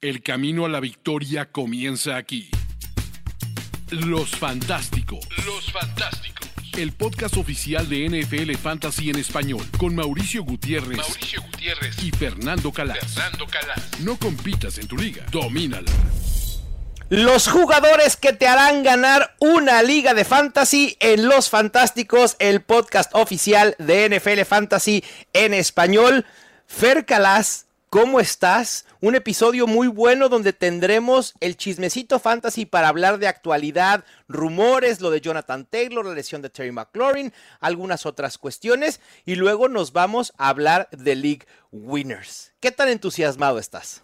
El camino a la victoria comienza aquí. Los Fantásticos. Los Fantásticos. El podcast oficial de NFL Fantasy en español con Mauricio Gutiérrez, Mauricio Gutiérrez y Fernando Calas. Fernando Calas. No compitas en tu liga, domínala. Los jugadores que te harán ganar una liga de fantasy en Los Fantásticos, el podcast oficial de NFL Fantasy en español. Fer Calas, ¿cómo estás? Un episodio muy bueno donde tendremos el chismecito fantasy para hablar de actualidad, rumores, lo de Jonathan Taylor, la lesión de Terry McLaurin, algunas otras cuestiones y luego nos vamos a hablar de League Winners. ¿Qué tan entusiasmado estás?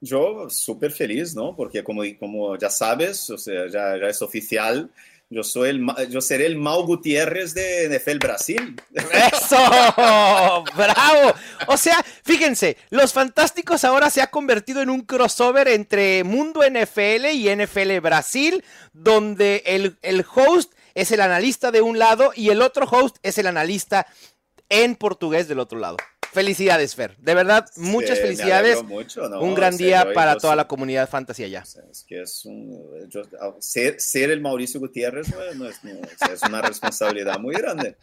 Yo súper feliz, ¿no? Porque como, como ya sabes, o sea, ya, ya es oficial, yo, soy el, yo seré el Mau Gutiérrez de NFL Brasil. ¡Eso! ¡Bravo! O sea, fíjense, Los Fantásticos ahora se ha convertido en un crossover entre Mundo NFL y NFL Brasil, donde el, el host es el analista de un lado y el otro host es el analista en portugués del otro lado. Felicidades, Fer. De verdad, muchas Sí, felicidades. mucho, ¿no? Un gran En día para toda la comunidad. O sea, es que es un, yo- ser, ser el Mauricio Gutiérrez no es, no es- no- una responsabilidad muy grande.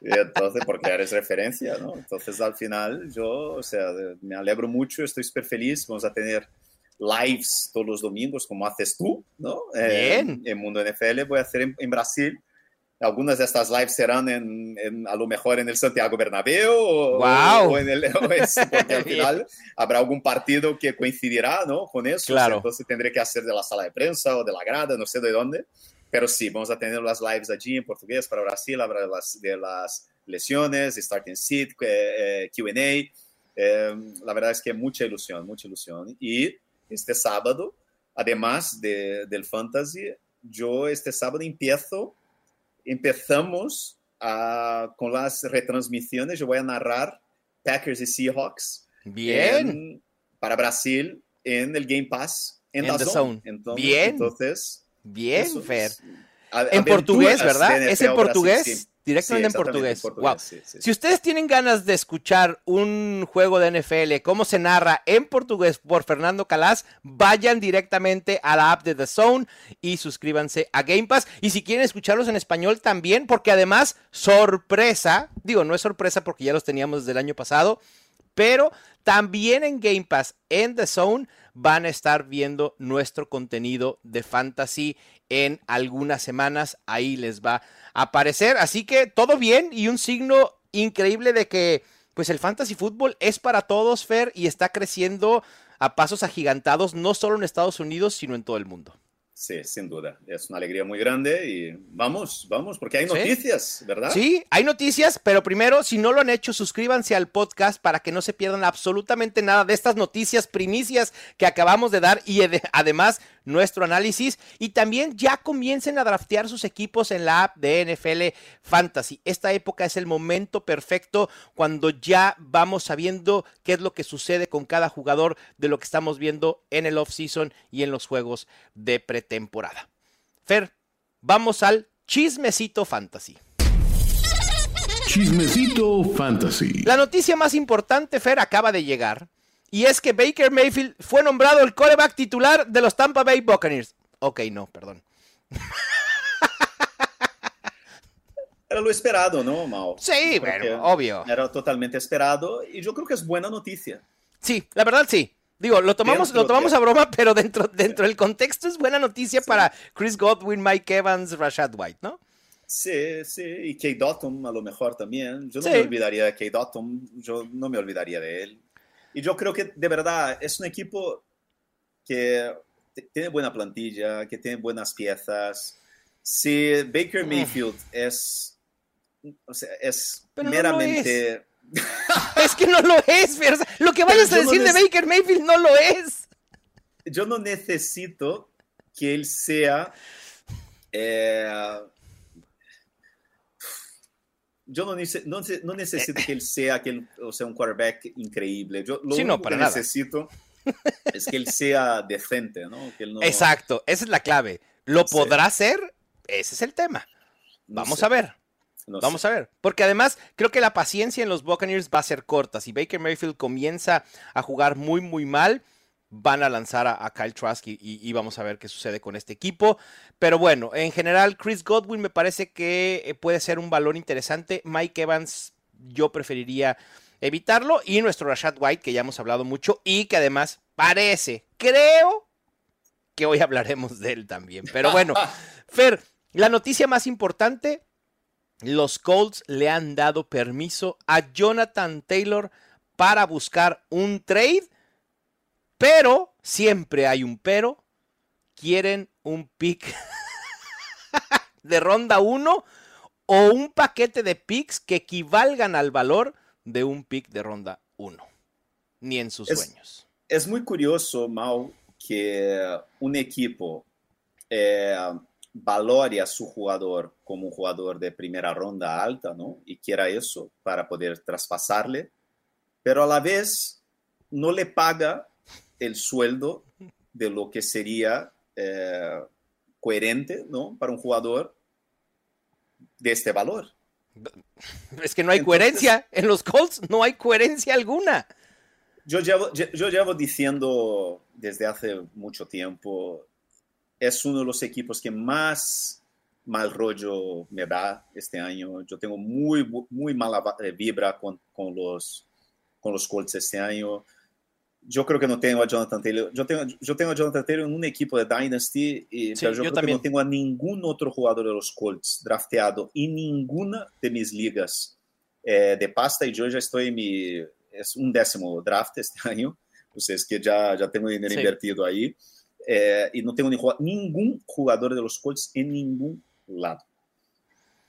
Y entonces, porque eres referencia, ¿no? Entonces, al final, yo, o sea, me alegro mucho, estoy súper feliz. Vamos a tener lives todos los domingos, como haces tú, ¿no? Eh, Bien. En Mundo NFL, voy a hacer en, en Brasil. Algunas de estas lives serán en, en- a lo mejor en el Santiago Bernabéu o, ¡Guau! o en el o es- porque al final habrá algún partido que coincidirá ¿no? con eso. Claro. Entonces tendré que hacer de la sala de prensa o de la grada, no sé de dónde. Pero sí, vamos a tener las lives allí en portugués para Brasil, habrá las, de las lesiones, starting seat, eh, eh, QA. Eh, la verdad es que mucha ilusión, mucha ilusión. Y este sábado, además de, del fantasy, yo este sábado empiezo, empezamos a- con las retransmisiones. Yo voy a narrar Packers y Seahawks Bien. en- para Brasil en el Game Pass en, The Zone. Zone. Entonces, Bien. entonces, Bien, Fer. es- a- En portugués, ¿verdad? ¿Es en portugués? Directamente Sí, en portugués. Wow. sí, sí, Si ustedes tienen ganas de escuchar un juego de NFL, cómo se narra en portugués por Fernando Calas, vayan directamente a la app de The Zone y suscríbanse a Game Pass. Y si quieren escucharlos en español también, porque además, sorpresa, digo, no es sorpresa porque ya los teníamos desde el año pasado, pero también en Game Pass, en The Zone, van a estar viendo nuestro contenido de fantasy en algunas semanas. Ahí les va a aparecer. Así que todo bien y un signo increíble de que pues el fantasy fútbol es para todos, Fer, y está creciendo a pasos agigantados, no solo en Estados Unidos, sino en todo el mundo. Sí, sin duda. Es una alegría muy grande y vamos, vamos, porque hay Sí. noticias, ¿verdad? Sí, hay noticias, pero primero, si no lo han hecho, suscríbanse al podcast para que no se pierdan absolutamente nada de estas noticias primicias que acabamos de dar y ade- además nuestro análisis. Y también ya comiencen a draftear sus equipos en la app de NFL Fantasy. Esta época es el momento perfecto cuando ya vamos sabiendo qué es lo que sucede con cada jugador de lo que estamos viendo en el offseason y en los juegos de pretemporada. Fer, vamos al chismecito fantasy. Chismecito Fantasy. La noticia más importante, Fer, acaba de llegar. Y es que Baker Mayfield fue nombrado el coreback titular de los Tampa Bay Buccaneers. Ok, no, perdón. Era lo esperado, ¿no, Mau? Sí, bueno, obvio. Era totalmente esperado y yo creo que es buena noticia. Sí, la verdad sí. Digo, lo tomamos, Dentro lo tomamos a broma, pero dentro, dentro del contexto es buena noticia para Chris Godwin, Mike Evans, Rashad White, ¿no? Sí, sí, y Kate Dotton a lo mejor también. Yo no Sí. me olvidaría de Kate Dotton, yo no me olvidaría de él. Y yo creo que de verdad es un equipo que tiene buena plantilla, que tiene buenas piezas. Si Baker Mm. Mayfield es, o sea, es Pero no lo meramente... Es que no lo es, Fer. Lo que vayas a yo no decir de Baker Mayfield no lo es. yo no necesito que él sea. eh, yo no, nece- no, nece- no necesito que él sea, aquel, o sea un quarterback increíble. Yo lo Sí, no, para que nada. necesito es que él sea decente, ¿no? Que él no- Exacto, esa es la clave. ¿Lo podrá ser? Ese es el tema. Vamos sé, a ver. Vamos sé. a ver. Porque además creo que la paciencia en los Buccaneers va a ser corta. Si Baker Mayfield comienza a jugar muy, muy mal, van a lanzar a, Kyle Trask y, vamos a ver qué sucede con este equipo. Pero bueno, en general, Chris Godwin me parece que eh, puede ser un valor interesante. Mike Evans, yo preferiría evitarlo. Y nuestro Rashad White, que ya hemos hablado mucho y que además parece, creo que hoy hablaremos de él también. Pero bueno, Fer, la noticia más importante, los Colts le han dado permiso a Jonathan Taylor para buscar un trade pero, siempre hay un pero, quieren un pick de ronda 1 o un paquete de picks que equivalgan al valor de un pick de ronda 1. Ni en sus sueños. Es muy curioso, Mau, que un equipo eh, valore a su jugador como un jugador de primera ronda alta, ¿no? Y quiera eso para poder traspasarle, pero a la vez no le paga el sueldo de lo que sería eh, coherente ¿no? para un jugador de este valor. Es que no hay coherencia. En los Colts no hay coherencia alguna. Yo llevo, yo llevo diciendo desde hace mucho tiempo, es uno de los equipos que más mal rollo me da este año. Yo tengo muy, muy mala vibra con, con, los, con los Colts este año yo creo que no tengo a Jonathan Taylor. Yo tengo, yo tengo a Jonathan Taylor en un equipo de Dynasty, y, pero yo, creo que no tengo a ningún otro jugador de los Colts drafteado en ninguna de mis ligas eh, de pasta. Y yo ya estoy en mi, es un décimo draft este año, pues que ya, ya tengo dinero invertido ahí. Eh, y no tengo ni, ningún jugador de los Colts en ningún lado.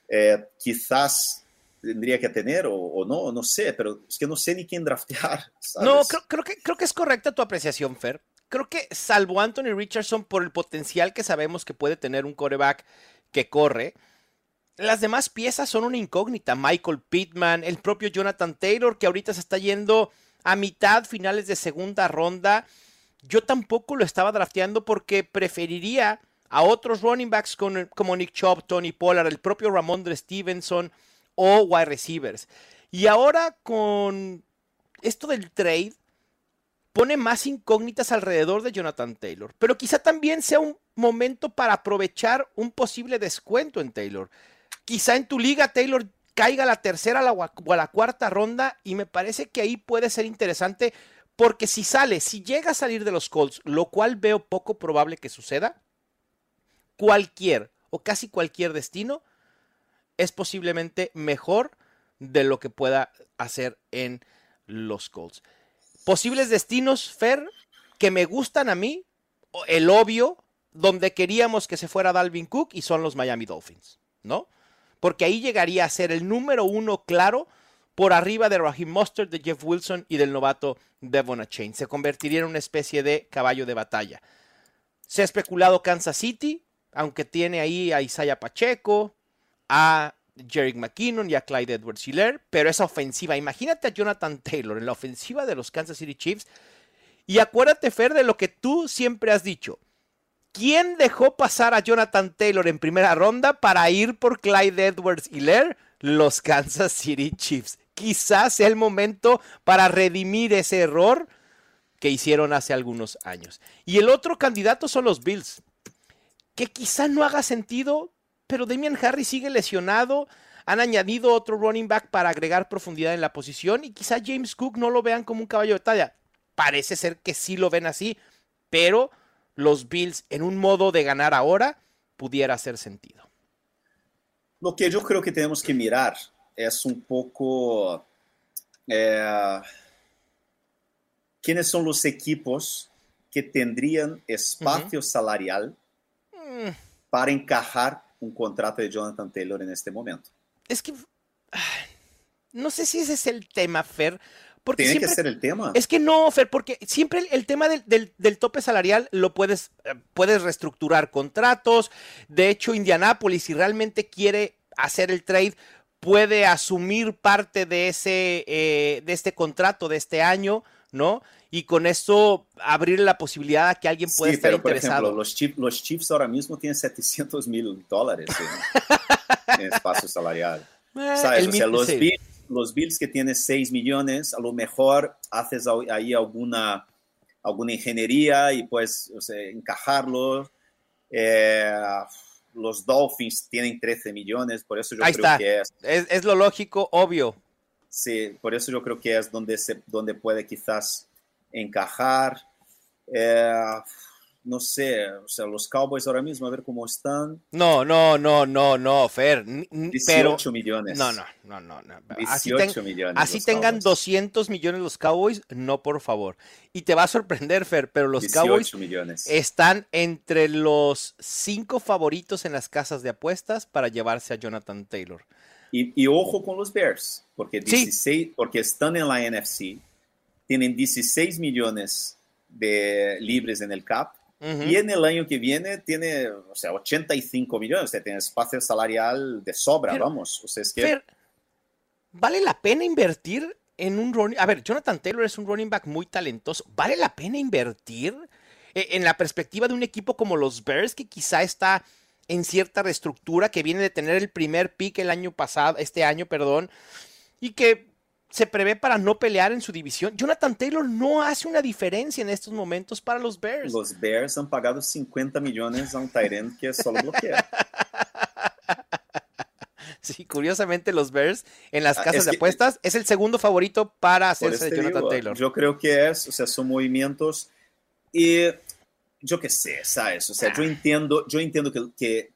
Eh, quizás tendría que tener o, no, no sé, pero es que no sé ni quién draftear. No, creo, que, creo que es correcta tu apreciación, Fer. Creo que salvo Anthony Richardson por el potencial que sabemos que puede tener un coreback que corre, las demás piezas son una incógnita. Michael Pittman, el propio Jonathan Taylor, que ahorita se está yendo a mitad, finales de segunda ronda. Yo tampoco lo estaba drafteando porque preferiría a otros running backs como Nick Chubb, Tony Pollard, el propio Ramondre Stevenson o wide receivers. Y ahora con esto del trade, pone más incógnitas alrededor de Jonathan Taylor. Pero quizá también sea un momento para aprovechar un posible descuento en Taylor. Quizá en tu liga Taylor caiga a la tercera o a la cuarta ronda y me parece que ahí puede ser interesante porque si sale, si llega a salir de los Colts, lo cual veo poco probable que suceda, cualquier o casi cualquier destino es posiblemente mejor de lo que pueda hacer en los Colts. Posibles destinos, Fer, que me gustan a mí, el obvio, donde queríamos que se fuera Dalvin Cook y son los Miami Dolphins, ¿no? Porque ahí llegaría a ser el número uno claro por arriba de Raheem Mustard, de Jeff Wilson y del novato Devon Chain. Se convertiría en una especie de caballo de batalla. Se ha especulado Kansas City, aunque tiene ahí a Isaiah Pacheco, a Jerick McKinnon y a Clyde Edwards Hiller, pero esa ofensiva, imagínate a Jonathan Taylor en la ofensiva de los Kansas City Chiefs y acuérdate, Fer, de lo que tú siempre has dicho. ¿Quién dejó pasar a Jonathan Taylor en primera ronda para ir por Clyde Edwards Hiller? Los Kansas City Chiefs. Quizás sea el momento para redimir ese error que hicieron hace algunos años. Y el otro candidato son los Bills, que quizá no haga sentido pero Damian Harris sigue lesionado. Han añadido otro running back para agregar profundidad en la posición y quizá James Cook no lo vean como un caballo de batalla. Parece ser que sí lo ven así, pero los Bills en un modo de ganar ahora pudiera hacer sentido. Lo que yo creo que tenemos que mirar es un poco eh, quiénes son los equipos que tendrían espacio salarial mm. para encajar un contrato de Jonathan Taylor en este momento. Es que no sé si ese es el tema, Fer. Porque Tiene que ser el tema. Es que no, Fer, porque siempre el, tema del, tope salarial lo puedes, eh, puedes reestructurar contratos. De hecho, Indianápolis, si realmente quiere hacer el trade, puede asumir parte de ese eh, de este contrato de este año, ¿no? Y con eso abrir la posibilidad a que alguien pueda estar pero, interesado. Por ejemplo, los, Chiefs ahora mismo tienen 700 mil dólares en, espacio salarial. Eh, ¿Sabes? O sea, los, Bills, los Bills que tienen 6 millones, a lo mejor haces ahí alguna, alguna ingeniería y pues o sea, encajarlo. Eh, los Dolphins tienen 13 millones, por eso yo Ahí creo está. que es, Es, es lo lógico, obvio. sí, por eso yo creo que es donde, se, donde puede quizás encajar. Eh, no sé, o sea, los Cowboys ahora mismo, a ver cómo están. No, no, no, no, no, Fer. N- n- 18 Pero. millones. No, no, no, no. no. Así, 18 ten- millones. así tengan Cowboys. 200 millones los Cowboys, no, por favor. Y te va a sorprender, Fer, pero los 18 Cowboys millones. están entre los cinco favoritos en las casas de apuestas para llevarse a Jonathan Taylor. Y, y ojo con los Bears, porque, Sí. 16, porque están en la NFC, tienen 16 millones de libres en el cap, y en el año que viene tiene, o sea, 85 millones, o sea, tiene espacio salarial de sobra, Pero, vamos. O sea, es que Fer, ¿vale la pena invertir en un running? A ver, Jonathan Taylor es un running back muy talentoso. ¿Vale la pena invertir eh, en la perspectiva de un equipo como los Bears que quizá está en cierta reestructura, que viene de tener el primer pick el año pasado, este año, perdón, y que se prevé para no pelear en su división? Jonathan Taylor no hace una diferencia en estos momentos para los Bears. los Bears han pagado 50 millones a un Tyrant que solo bloquea. Sí, curiosamente los Bears en las Ah, casas es de que- apuestas es el segundo favorito para hacerse de Jonathan digo, Taylor. Yo creo que es, o sea, son movimientos y yo qué sé, ¿sabes? O sea, Ah. yo entiendo, yo entiendo que, que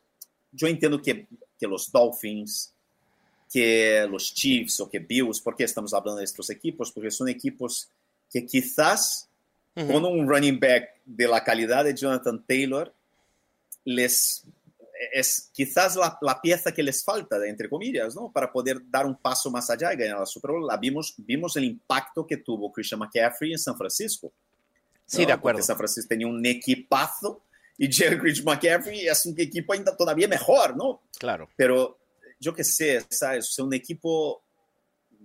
yo entiendo que, que los Dolphins, que los Chiefs o que Bills, ¿por qué estamos hablando de estos equipos? Porque son equipos que quizás con un running back de la calidad de Jonathan Taylor les es quizás la, la pieza que les falta, entre comillas, ¿no? Para poder dar un paso más allá y ganar la Super Bowl. La vimos, vimos el impacto que tuvo Christian McCaffrey en San Francisco. Sí, ¿no? de acuerdo. Porque San Francisco tenía un equipazo y llega Christian McCaffrey es un equipo ainda todavía mejor, ¿no? Claro. Pero yo qué sé, ¿sabes? Un equipo,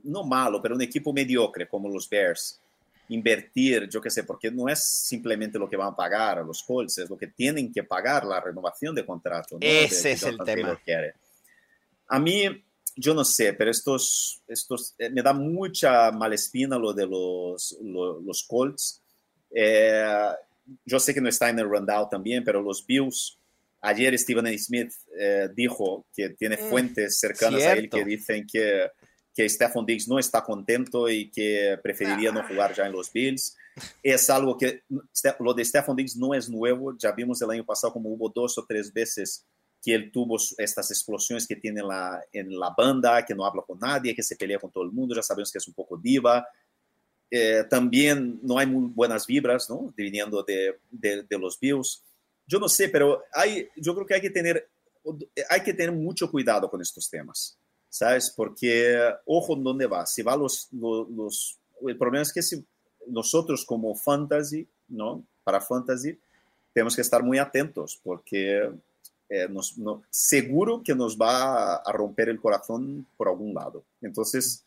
no malo, pero un equipo mediocre como los Bears. Invertir, yo qué sé, porque no es simplemente lo que van a pagar a los Colts, es lo que tienen que pagar la renovación de contrato. Ese que es el tema. Quiere. A mí, yo no sé, pero estos, estos eh, me da mucha malespina lo de los, lo- los Colts. Eh, yo sé que no está en el rundown también, pero los Bills, ayer Stephen A. Smith eh, dijo que tiene Mm, fuentes cercanas a él que dicen que, que Stephon Diggs no está contento y que preferiría no Ah. jugar ya en los Bills. Es algo que lo de Stephon Diggs no es nuevo, ya vimos el año pasado como hubo dos o tres veces que él tuvo estas explosiones que tiene en la, en la banda, que no habla con nadie, que se pelea con todo el mundo, ya sabemos que es un poco diva. Eh, también no hay muy buenas vibras, ¿no? Viniendo de, de, de los Bills. Yo no sé, pero hay, yo creo que hay que tener, hay que tener mucho cuidado con estos temas, ¿sabes? Porque, ojo, en dónde va. Si va los, los, los- el problema es que si nosotros como fantasy, ¿no? Para fantasy, tenemos que estar muy atentos porque eh, nos, no- seguro que nos va a, romper el corazón por algún lado. Entonces,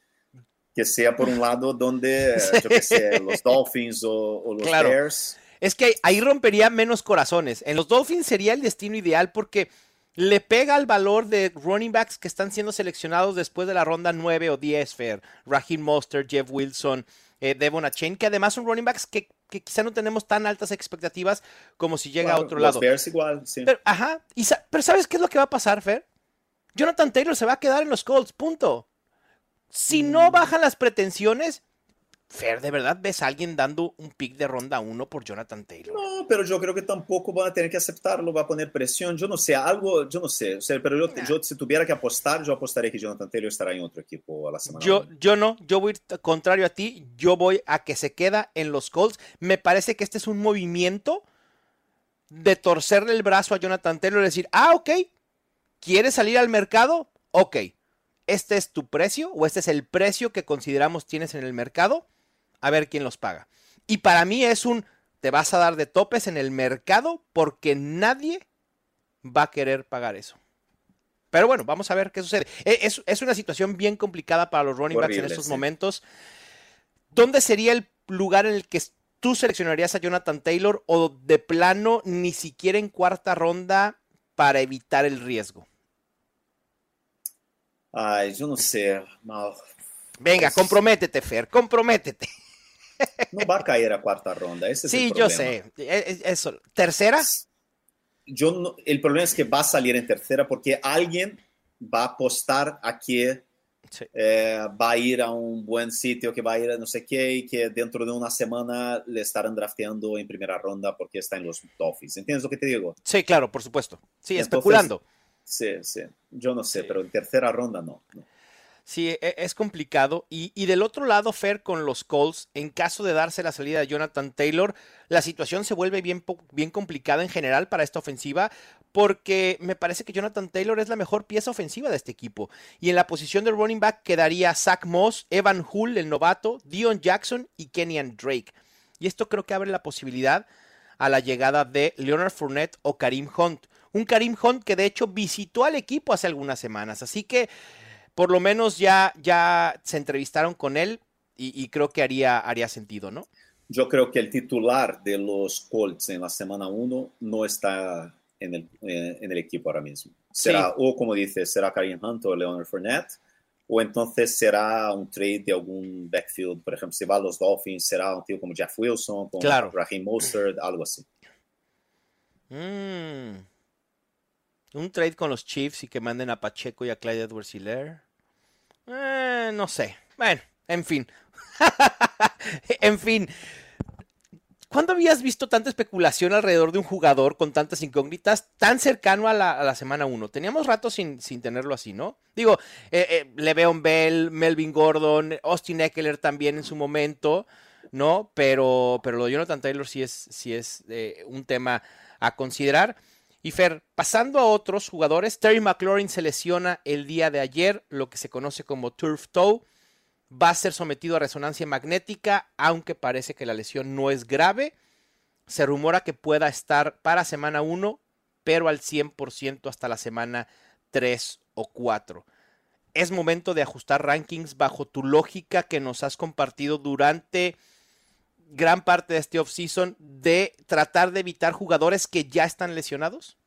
que sea por un lado donde, yo qué sé, los Dolphins o, o los Claro. Bears. Es que ahí rompería menos corazones. En los Dolphins sería el destino ideal porque le pega al valor de running backs que están siendo seleccionados después de la ronda 9 o 10, Fair. Raheem Mostert, Jeff Wilson, eh, Devon Achane, que además son running backs que, que quizá no tenemos tan altas expectativas como si llega a otro los lado. Bears igual, sí. Pero, ajá, y sa- pero ¿sabes qué es lo que va a pasar, Fer? Jonathan Taylor se va a quedar en los Colts, punto. Si Mm. no bajan las pretensiones, Fer, ¿de verdad ves a alguien dando un pick de ronda 1 por Jonathan Taylor? No, pero yo creo que tampoco van a tener que aceptarlo, va a poner presión. Yo no sé, algo, yo no sé. O sea, pero yo, yo si tuviera que apostar, yo apostaría que Jonathan Taylor estará en otro equipo a la semana. Yo, yo no, yo voy contrario a ti, yo voy a que se queda en los Colts. Me parece que este es un movimiento de torcerle el brazo a Jonathan Taylor y decir, ah, ok, ¿quieres salir al mercado? Ok, este es tu precio o este es el precio que consideramos tienes en el mercado, a ver quién los paga. Y para mí es un, te vas a dar de topes en el mercado porque nadie va a querer pagar eso. Pero bueno, vamos a ver qué sucede. E- Es, es una situación bien complicada para los running backs en estos sí. momentos. ¿Dónde sería el lugar en el que tú seleccionarías a Jonathan Taylor o de plano ni siquiera en cuarta ronda para evitar el riesgo? Ay, yo no sé. No. Venga, comprométete, Fer, comprométete. No va a caer a cuarta ronda. Ese es sí, el yo sé. E, e, eso. ¿Tercera? Yo no, el problema es que va a salir en tercera porque alguien va a apostar a que sí. eh, va a ir a un buen sitio, que va a ir a no sé qué, y que dentro de una semana le estarán drafteando en primera ronda porque está en los Dolphins. ¿Entiendes lo que te digo? Sí, claro, por supuesto. Sí, Entonces, especulando. Sí, sí. Yo no sé, sí. pero en tercera ronda no. no. Sí, es complicado. Y, y, del otro lado, Fer, con los Colts, en caso de darse la salida de Jonathan Taylor, la situación se vuelve bien, bien complicada en general para esta ofensiva, porque me parece que Jonathan Taylor es la mejor pieza ofensiva de este equipo. Y en la posición de running back quedaría Zach Moss, Evan Hull, el novato, Dion Jackson y Kenyan Drake. Y esto creo que abre la posibilidad a la llegada de Leonard Fournette o Karim Hunt. Un Karim Hunt que de hecho visitó al equipo hace algunas semanas. Así que por lo menos ya, ya se entrevistaron con él y, y creo que haría, haría sentido, ¿no? Yo creo que el titular de los Colts en la semana 1 no está en el, eh, en el, equipo ahora mismo. Será, sí. o como dice, será Karim Hunt o Leonard Fournette, o entonces será un trade de algún backfield. Por ejemplo, si va a los Dolphins, será un tío como Jeff Wilson, con claro. Raheem Mostert, algo así. Mm. Un trade con los Chiefs y que manden a Pacheco y a Clyde edwards hilaire eh, no sé. Bueno, en fin. en fin. ¿Cuándo habías visto tanta especulación alrededor de un jugador con tantas incógnitas tan cercano a la, a la semana 1? Teníamos rato sin, sin, tenerlo así, ¿no? Digo, eh, eh, Le'Veon Bell, Melvin Gordon, Austin Eckler también en su momento, ¿no? Pero, pero lo de Jonathan Taylor sí es, sí es eh, un tema a considerar. Y Fer, pasando a otros jugadores, Terry McLaurin se lesiona el día de ayer, lo que se conoce como turf toe. Va a ser sometido a resonancia magnética, aunque parece que la lesión no es grave. Se rumora que pueda estar para semana 1, pero al 100% hasta la semana 3 o 4. Es momento de ajustar rankings bajo tu lógica que nos has compartido durante gran parte de este offseason de tratar de evitar jugadores que ya están lesionados?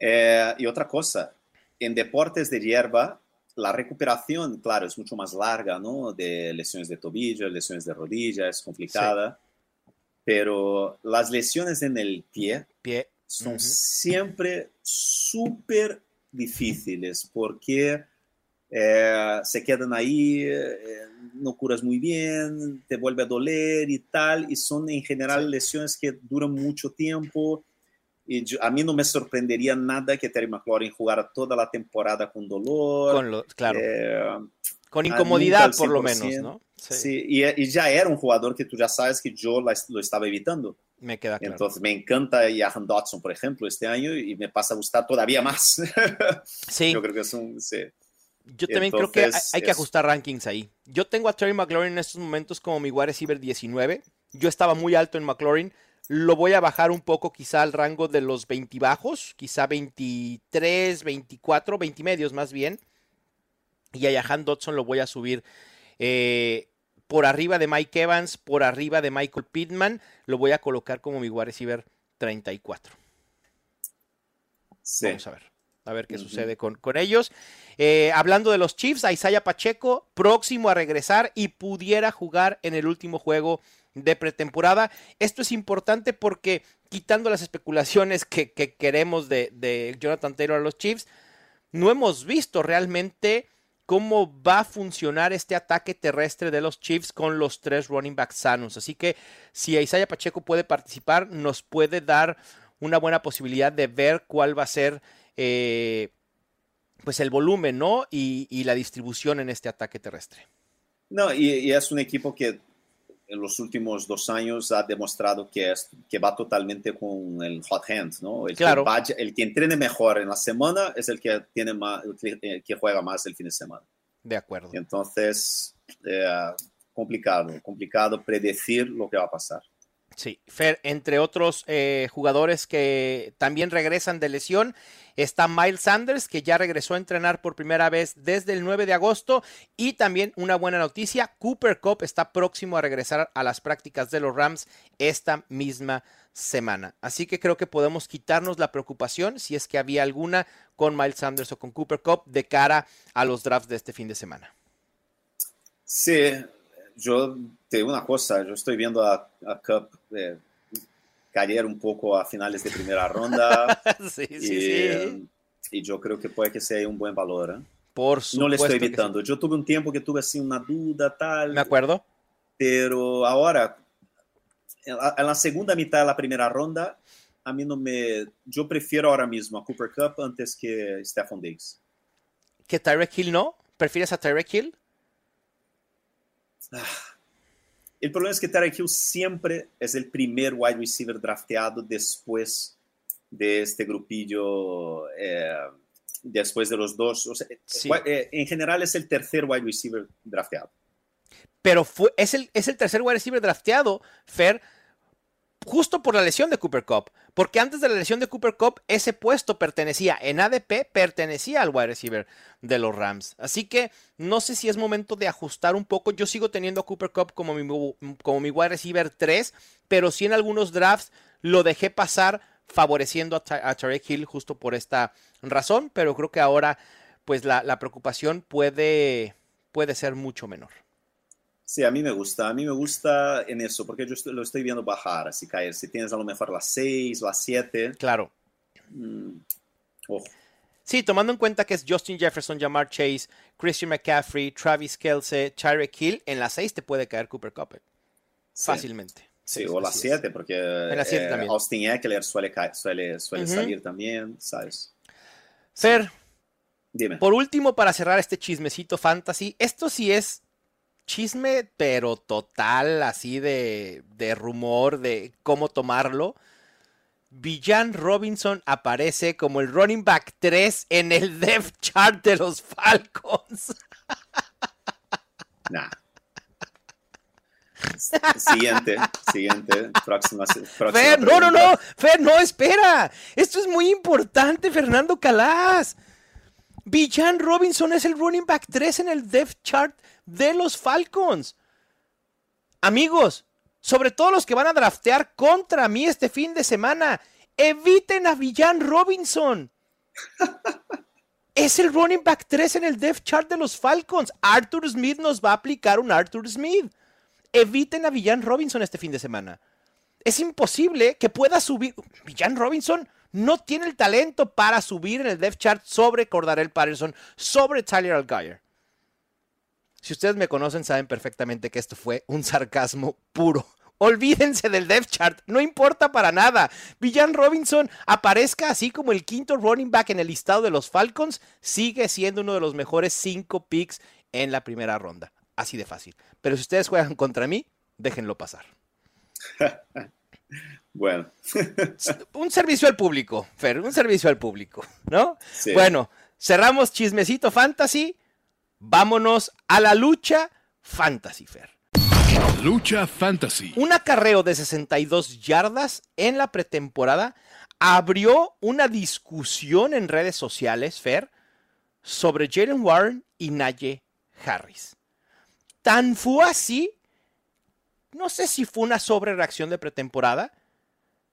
Eh, y otra cosa, en deportes de hierba, la recuperación, claro, es mucho más larga, ¿no? De lesiones de tobillo, lesiones de rodilla, es complicada. Sí. Pero las lesiones en el pie, pie. son uh -huh. siempre súper difíciles porque eh, se quedan ahí, eh, no curas muy bien, te vuelve a doler y tal, y son en general lesiones que duran mucho tiempo. Y yo, a mí no me sorprendería nada que Terry McLaurin jugara toda la temporada con dolor. Con lo, claro. Eh, con incomodidad, por lo menos, ¿no? Sí, sí y, y, ya era un jugador que tú ya sabes que yo la, lo estaba evitando. Me queda claro. Entonces me encanta Jahan Dodson, por ejemplo, este año y me pasa a gustar todavía más. Sí. yo creo que es un... Sí. Yo también creo que hay, hay, que ajustar rankings ahí. Yo tengo a Terry McLaurin en estos momentos como mi wide receiver 19. Yo estaba muy alto en McLaurin. Lo voy a bajar un poco quizá al rango de los 20 bajos, quizá 23, 24, 20 medios más bien. Y a Jahan Dodson lo voy a subir eh, por arriba de Mike Evans, por arriba de Michael Pittman. Lo voy a colocar como mi wide receiver 34. Sí. Vamos a ver. A ver qué uh -huh. sucede con, con ellos. Eh, hablando de los Chiefs, Isaiah Pacheco, próximo a regresar y pudiera jugar en el último juego de pretemporada. Esto es importante porque quitando las especulaciones que, que queremos de, de, Jonathan Taylor a los Chiefs, no hemos visto realmente cómo va a funcionar este ataque terrestre de los Chiefs con los tres running backs sanos. Así que si Isaiah Pacheco puede participar, nos puede dar una buena posibilidad de ver cuál va a ser eh, pues el volumen, ¿no? Y, y, la distribución en este ataque terrestre. No, y, y, es un equipo que en los últimos dos años ha demostrado que, es, que va totalmente con el hot hand, ¿no? El, claro. que vaya, el que entrene mejor en la semana es el que, tiene más, el que juega más el fin de semana. De acuerdo. Entonces, eh, complicado, complicado predecir lo que va a pasar. Sí, Fer, entre otros eh, jugadores que también regresan de lesión, está Miles Sanders, que ya regresó a entrenar por primera vez desde el 9 de agosto, y también una buena noticia, Cooper Cup está próximo a regresar a las prácticas de los Rams esta misma semana. Así que creo que podemos quitarnos la preocupación, si es que había alguna, con Miles Sanders o con Cooper Cup de cara a los drafts de este fin de semana. Sí, yo te digo una cosa, yo estoy viendo a, a Cup eh, caer un poco a finales de primera ronda. sí, sí, y, sí. eh, y yo creo que puede que sea un buen valor. ¿eh? Por No le estoy supuesto sí. evitando. Yo tuve un tiempo que tuve así una duda, tal. Me acuerdo. Pero ahora, en la, segunda mitad de la primera ronda, a mí no me. Yo prefiero ahora mismo a Cooper Cup antes que Stephon Diggs. ¿Que Tyreek Hill no? ¿Prefieres a Tyreek Hill? El problema es que Tarek Hill siempre es el primer wide receiver drafteado después de este grupillo, eh, después de los dos. O sea, Sí. eh, en general es el tercer wide receiver drafteado. Pero fue, es, el, es el tercer wide receiver drafteado, Fer, justo por la lesión de Cooper Cup. Porque antes de la lesión de Cooper Cup, ese puesto pertenecía, en ADP, pertenecía al wide receiver de los Rams. Así que no sé si es momento de ajustar un poco. Yo sigo teniendo a Cooper Cup como mi, como mi wide receiver 3, pero sí en algunos drafts lo dejé pasar favoreciendo a, a Tarek Hill justo por esta razón. Pero creo que ahora, pues la, la preocupación puede, puede ser mucho menor. Sí, a mí me gusta, a mí me gusta en eso, porque yo estoy- lo estoy viendo bajar, así caer. Si tienes a lo mejor las 6, las 7, Claro. mm, ojo. Sí, tomando en cuenta que es Justin Jefferson, Jamar Chase, Christian McCaffrey, Travis Kelce, Tyreek Hill, en las 6 te puede caer Cooper Cup. eh, Sí. Fácilmente. Sí, o las así es. 7, porque las siete eh, también. Austin Eckler suele, suele, suele salir también, ¿sabes? Fer, Dime. por último, para cerrar este chismecito fantasy, esto sí es chisme, pero total, así de, de rumor, de cómo tomarlo. Villan Robinson aparece como el running back 3 en el depth chart de los Falcons. Nah. Siguiente, siguiente, próxima. próxima Fer, no, no, no, Fer, no, espera. Esto es muy importante, Fernando Calas. Villan Robinson es el running back 3 en el depth chart de los Falcons. Amigos, sobre todo los que van a draftear contra mí este fin de semana, eviten a Villan Robinson. Es el running back 3 en el depth chart de los Falcons. Arthur Smith nos va a aplicar un Arthur Smith. Eviten a Villan Robinson este fin de semana. Es imposible que pueda subir. Villan Robinson no tiene el talento para subir en el depth chart sobre Cordarel Patterson, sobre Tyler Algier. Si ustedes me conocen, saben perfectamente que esto fue un sarcasmo puro. Olvídense del depth chart, no importa para nada. Villan Robinson aparezca así como el quinto running back en el listado de los Falcons, sigue siendo uno de los mejores cinco picks en la primera ronda. Así de fácil. Pero si ustedes juegan contra mí, déjenlo pasar. Bueno, Un servicio al público, Fer, un servicio al público, ¿no? Sí. Bueno, cerramos chismecito fantasy. Vámonos a la lucha fantasy, Fer. Lucha Fantasy. Un acarreo de 62 yardas en la pretemporada abrió una discusión en redes sociales, Fer, sobre Jalen Warren y Naye Harris. Tan fue así, no sé si fue una sobrereacción de pretemporada,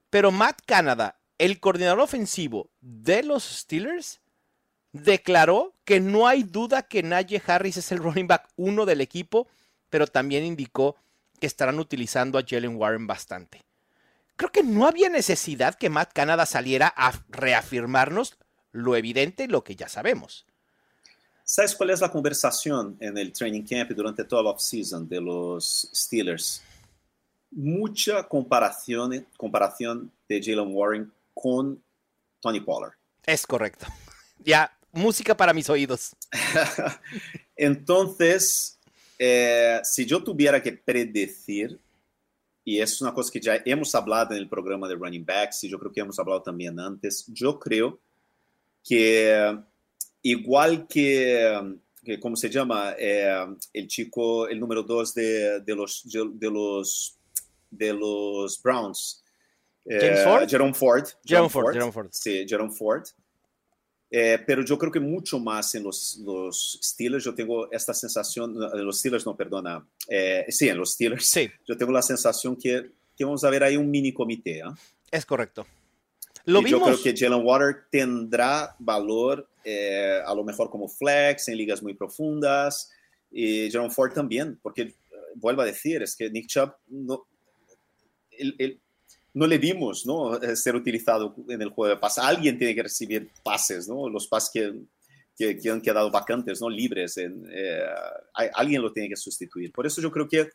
pero Matt Canada, el coordinador ofensivo de los Steelers, declaró que no hay duda que Najee Harris es el running back uno del equipo, pero también indicó que estarán utilizando a Jalen Warren bastante. Creo que no había necesidad que Matt Canada saliera a reafirmarnos lo evidente lo que ya sabemos. ¿sabes cuál es la conversación en el training camp durante toda la offseason de los Steelers? Mucha comparación, comparación de Jalen Warren con Tony Pollard. Es correcto. Ya, música para mis oídos. Entonces, eh, si yo tuviera que predecir, y es una cosa que ya hemos hablado en el programa de running backs, y yo creo que hemos hablado también antes, yo creo que eh, igual que, que ¿cómo se llama? Eh, el chico, el número dos de, de, los, de, los, de los Browns. James Ford? Jerome Ford. Jerome Ford, Jerome Ford. Sí, Jerome Ford. Eh, pero yo creo que mucho más en los, los Steelers, yo tengo esta sensación, en los Steelers no, perdona, eh, sí, en los Steelers, Sí, yo tengo la sensación que, que vamos a ver ahí un mini comité. ¿ah? es correcto. Lo y yo vimos. creo que Jalen Water tendrá valor eh, a lo mejor como flex en ligas muy profundas y Jerome Ford también, porque eh, vuelvo a decir, es que Nick Chubb no, no le vimos ¿no? ser utilizado en el juego de pase. Alguien tiene que recibir pases, ¿no? los pases que, que, han quedado vacantes, ¿no? libres. En, alguien lo tiene que sustituir. Por eso yo creo que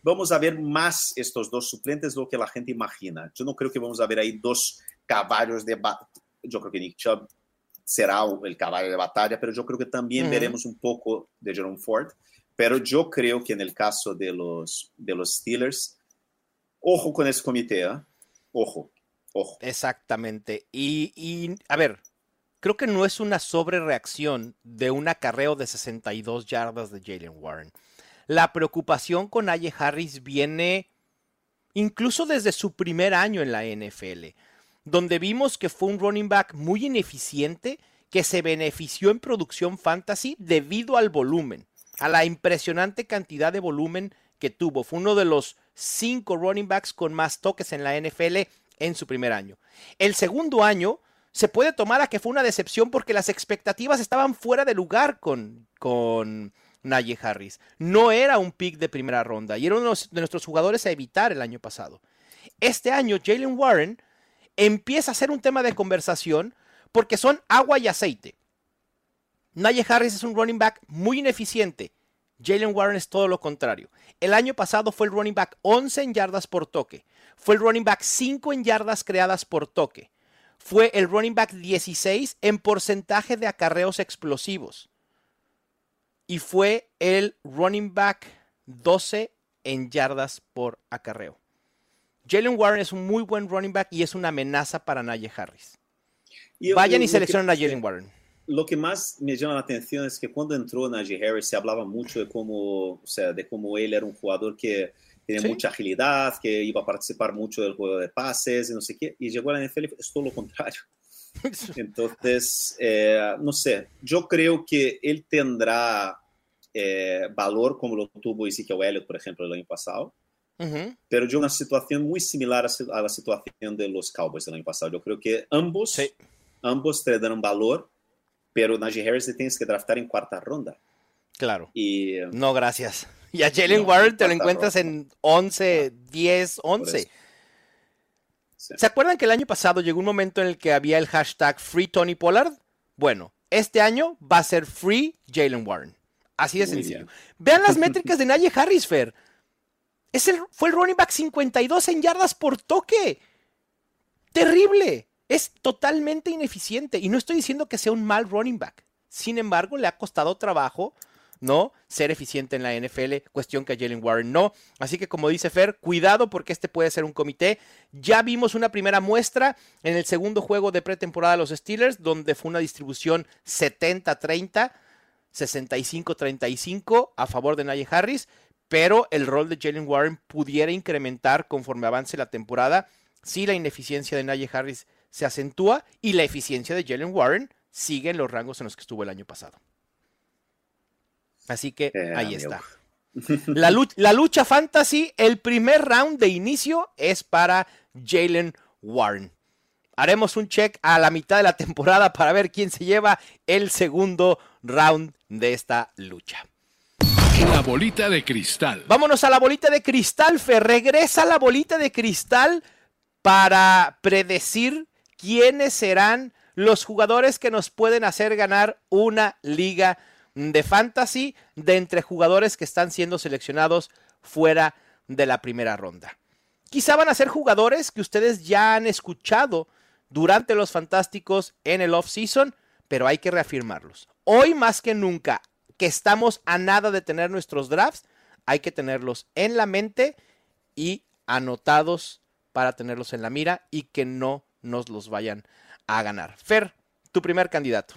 vamos a ver más estos dos suplentes de lo que la gente imagina. Yo no creo que vamos a ver ahí dos caballos de batalla. Yo creo que Nick Chubb será el caballo de batalla, pero yo creo que también veremos un poco de Jerome Ford. Pero yo creo que en el caso de los, de los Steelers, ojo con ese comité, ¿eh? Ojo, ojo. Exactamente. Y, y, a ver, creo que no es una sobrereacción de un acarreo de 62 yardas de Jalen Warren. La preocupación con Aye Harris viene incluso desde su primer año en la NFL, donde vimos que fue un running back muy ineficiente que se benefició en producción fantasy debido al volumen, a la impresionante cantidad de volumen que tuvo. Fue uno de los cinco running backs con más toques en la NFL en su primer año. El segundo año se puede tomar a que fue una decepción porque las expectativas estaban fuera de lugar con, con Najee Harris. No era un pick de primera ronda y era uno de nuestros jugadores a evitar el año pasado. Este año Jalen Warren empieza a ser un tema de conversación porque son agua y aceite. Najee Harris es un running back muy ineficiente. Jalen Warren es todo lo contrario. El año pasado fue el running back 11 en yardas por toque. Fue el running back 5 en yardas creadas por toque. Fue el running back 16 en porcentaje de acarreos explosivos y fue el running back 12 en yardas por acarreo. Jalen Warren es un muy buen running back y es una amenaza para Najee Harris. Vayan y seleccionen a Jalen Warren. Lo que más me llama la atención es que cuando entró Najee Harris se hablaba mucho de cómo, o sea, de cómo él era un jugador que tiene mucha agilidad, que iba a participar mucho del juego de pases y no sé qué, y llegó a la NFL es todo lo contrario. Entonces, eh, no sé, yo creo que él tendrá eh, valor como lo tuvo Ezekiel Elliott, por ejemplo, el año pasado, pero yo una situación muy similar a la situación de los Cowboys del año pasado. Yo creo que ambos, ambos te dan valor, pero Najee Harris te tienes que draftar en cuarta ronda. Claro. Y, no, gracias. Y a Jalen Warren te lo encuentras en 11, 10, 11. ¿Se acuerdan que el año pasado llegó un momento en el que había el hashtag Free Tony Pollard? Bueno, este año va a ser Free Jalen Warren. Así de sencillo. Vean las métricas de Najee Harris, Fer. Es el, fue el running back 52 en yardas por toque. Terrible. Es totalmente ineficiente. Y no estoy diciendo que sea un mal running back. Sin embargo, le ha costado trabajo, ¿no? Ser eficiente en la NFL, cuestión que a Jalen Warren no. Así que como dice Fer, cuidado porque este puede ser un comité. Ya vimos una primera muestra en el segundo juego de pretemporada de los Steelers, donde fue una distribución 70-30 65-35 a favor de Najee Harris, pero el rol de Jalen Warren pudiera incrementar conforme avance la temporada si la ineficiencia de Najee Harris se acentúa y la eficiencia de Jalen Warren sigue en los rangos en los que estuvo el año pasado. Así que eh, ahí está. La lucha, la lucha fantasy, el primer round de inicio es para Jalen Warren. Haremos un check a la mitad de la temporada para ver quién se lleva el segundo round de esta lucha. La bolita de cristal. Vámonos a la bolita de cristal, Fe. Regresa la bolita de cristal para predecir quiénes serán los jugadores que nos pueden hacer ganar una liga de fantasy de entre jugadores que están siendo seleccionados fuera de la primera ronda. Quizá van a ser jugadores que ustedes ya han escuchado durante los fantásticos en el off-season, pero hay que reafirmarlos. Hoy más que nunca que estamos a nada de tener nuestros drafts, hay que tenerlos en la mente y anotados para tenerlos en la mira y que no nos los vayan a ganar. Fer, tu primer candidato.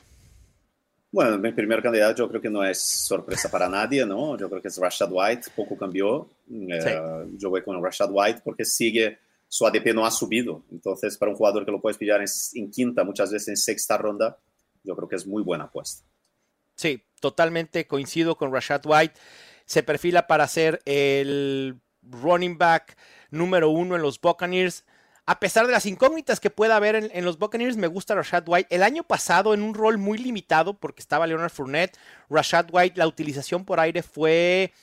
Bueno, mi primer candidato yo creo que no es sorpresa para nadie, ¿no? Yo creo que es Rashad White, poco cambió. Eh, yo voy con Rashad White porque sigue, su ADP no ha subido. Entonces, para un jugador que lo puedes pillar en quinta, muchas veces en sexta ronda, yo creo que es muy buena apuesta. Sí, totalmente coincido con Rashad White. Se perfila para ser el running back número uno en los Buccaneers. A pesar de las incógnitas que pueda haber en, los Buccaneers, me gusta Rashad White. El año pasado, en un rol muy limitado, porque estaba Leonard Fournette, Rashad White, la utilización por aire fue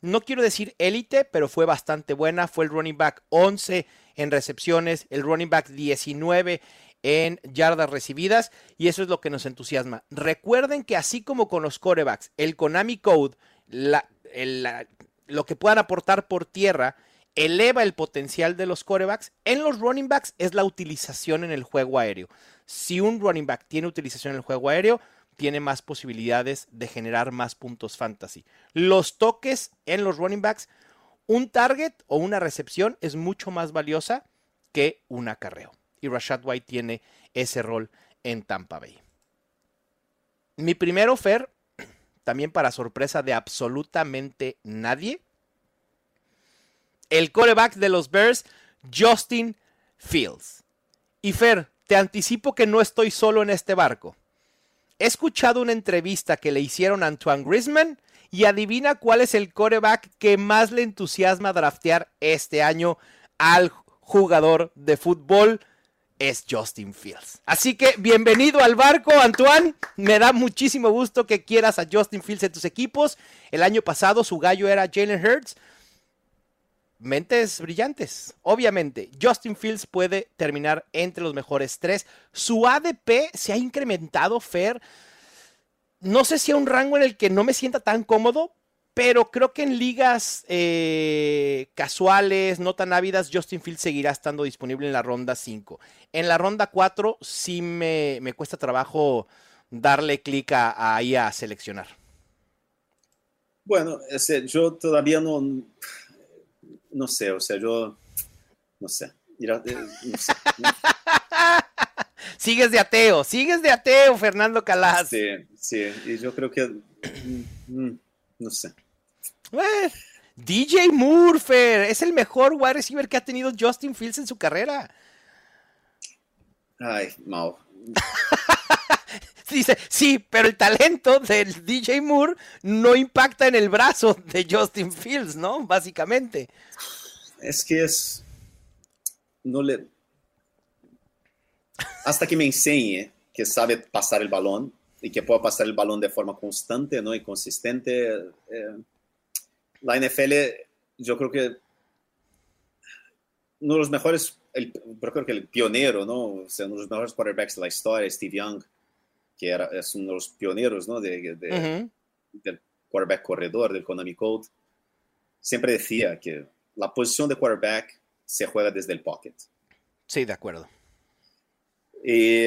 no quiero decir élite, pero fue bastante buena. Fue el running back 11 en recepciones, el running back 19 en yardas recibidas y eso es lo que nos entusiasma. Recuerden que así como con los corebacks, el Konami Code, lo que puedan aportar por tierra, eleva el potencial de los corebacks. En los running backs es la utilización en el juego aéreo. Si un running back tiene utilización en el juego aéreo, tiene más posibilidades de generar más puntos fantasy. Los toques en los running backs, un target o una recepción es mucho más valiosa que un acarreo. Y Rashad White tiene ese rol en Tampa Bay. Mi primer offer, también para sorpresa de absolutamente nadie, el coreback de los Bears, Justin Fields. Y Fer, te anticipo que no estoy solo en este barco. He escuchado una entrevista que le hicieron a Antoine Grisman y adivina cuál es el coreback que más le entusiasma draftear este año al jugador de fútbol. Es Justin Fields. Así que bienvenido al barco, Antoine. Me da muchísimo gusto que quieras a Justin Fields en tus equipos. El año pasado su gallo era Jalen Hurts mentes brillantes. Obviamente, Justin Fields puede terminar entre los mejores tres. Su ADP se ha incrementado, Fer. No sé si a un rango en el que no me sienta tan cómodo, pero creo que en ligas eh, casuales, no tan ávidas, Justin Fields seguirá estando disponible en la ronda 5. En la ronda 4 sí me, cuesta trabajo darle clic ahí a seleccionar. Bueno, yo todavía no, no sé, o sea, yo, no sé. sigues de ateo, sigues de ateo, Fernando Calas. Sí, sí, y yo creo que, mm, mm, no sé. DJ Moore, es el mejor wide receiver que ha tenido Justin Fields en su carrera. Ay, Mau. Dice, sí, pero el talento del DJ Moore no impacta en el brazo de Justin Fields, ¿no? Básicamente. Es que es. No le. Hasta que me enseñe que sabe pasar el balón y que pueda pasar el balón de forma constante ¿no? y consistente. Eh, la NFL, yo creo que uno de los mejores, el, creo que el pionero, ¿no? O sea, uno de los mejores quarterbacks de la historia, Steve Young, que era, es uno de los pioneros ¿no? de, del quarterback corredor, del Konami Code, siempre decía que la posición de quarterback se juega desde el pocket. Sí, de acuerdo. Y,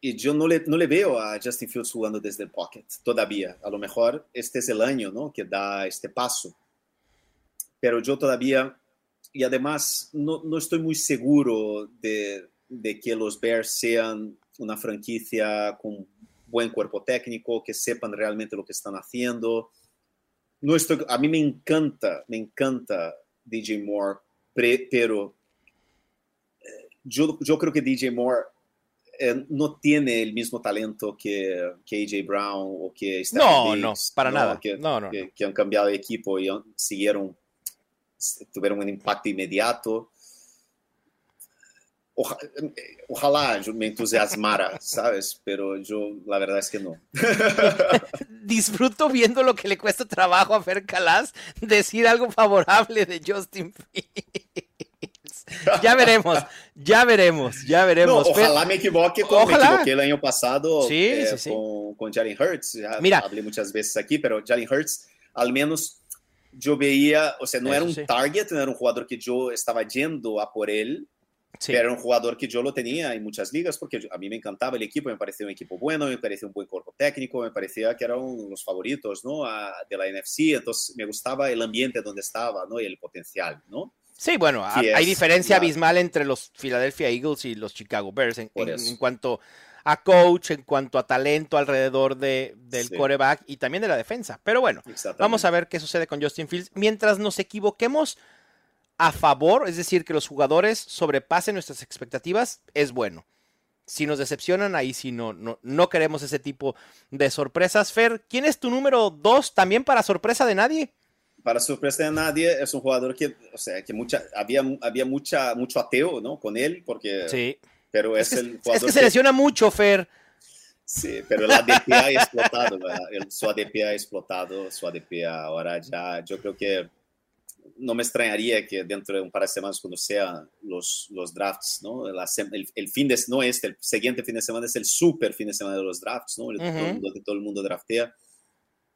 y yo no le, no le veo a Justin Fields jugando desde el pocket todavía. A lo mejor este es el año ¿no? que da este paso. Pero yo todavía, y además no, no estoy muy seguro de, de que los Bears sean una franquicia con buen cuerpo técnico, que sepan realmente lo que están haciendo. No estoy, a mí me encanta, me encanta DJ Moore, pero eh, yo, yo creo que DJ Moore eh, no tiene el mismo talento que, que AJ Brown o que No, no, para nada. Que, no, no, que, han cambiado de equipo y siguieron, tuvieron un impacto inmediato ojalá yo me entusiasmara, ¿sabes? Pero yo la verdad es que no. Disfruto viendo lo que le cuesta trabajo a Fer Calas decir algo favorable de Justin Fields. Ya veremos, ya veremos, ya veremos. ojalá me equivoque como me equivoqué el año pasado eh, con, con Jalen Hurts. Mira, hablé muchas veces aquí, pero Jalen Hurts, al menos yo veía, o sea, no era un target, no era un jugador que yo estaba yendo a por él, era un jugador que yo lo tenía en muchas ligas porque a mí me encantaba el equipo, me parecía un equipo bueno, me parecía un buen cuerpo técnico, me parecía que eran los favoritos ¿no? de la NFC, entonces me gustaba el ambiente donde estaba ¿no? y el potencial. ¿no? Sí, bueno, hay diferencia abismal entre los Philadelphia Eagles y los Chicago Bears en, cuanto a coach, en cuanto a talento alrededor de, del coreback y también de la defensa. Pero bueno, vamos a ver qué sucede con Justin Fields. Mientras nos equivoquemos a favor, es decir, que los jugadores sobrepasen nuestras expectativas, es bueno. Si nos decepcionan, ahí sí no, no, no queremos ese tipo de sorpresas. Fer, ¿quién es tu número dos también para sorpresa de nadie? Para sorpresa de nadie, es un jugador que, o sea, que mucha, había, había mucha, mucho ateo, ¿no? Con él, porque... Sí. Pero es, el jugador Es que se lesiona mucho, Fer. Sí, pero el ADP ha explotado, el, su ADP ha explotado, su ADP ahora ya, yo creo que no me extrañaría que dentro de un par de semanas, cuando sean los, los drafts, ¿no? el, fin de, no este, el siguiente fin de semana es el super fin de semana de los drafts, ¿no? Donde todo el mundo draftea.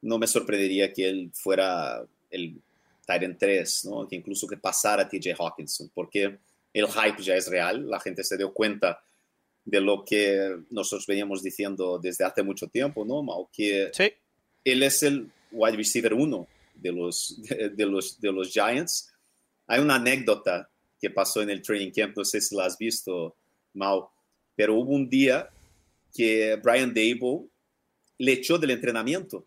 No me sorprendería que él fuera el Tyrant 3, ¿no? Que incluso que pasara a TJ Hawkinson, porque el hype ya es real, la gente se dio cuenta de lo que nosotros veníamos diciendo desde hace mucho tiempo, ¿no, Mau? Que él es el wide receiver uno de los, de, los, de los Giants. Hay una anécdota que pasó en el training camp, no sé si la has visto, Mau, pero hubo un día que Brian Dable le echó del entrenamiento.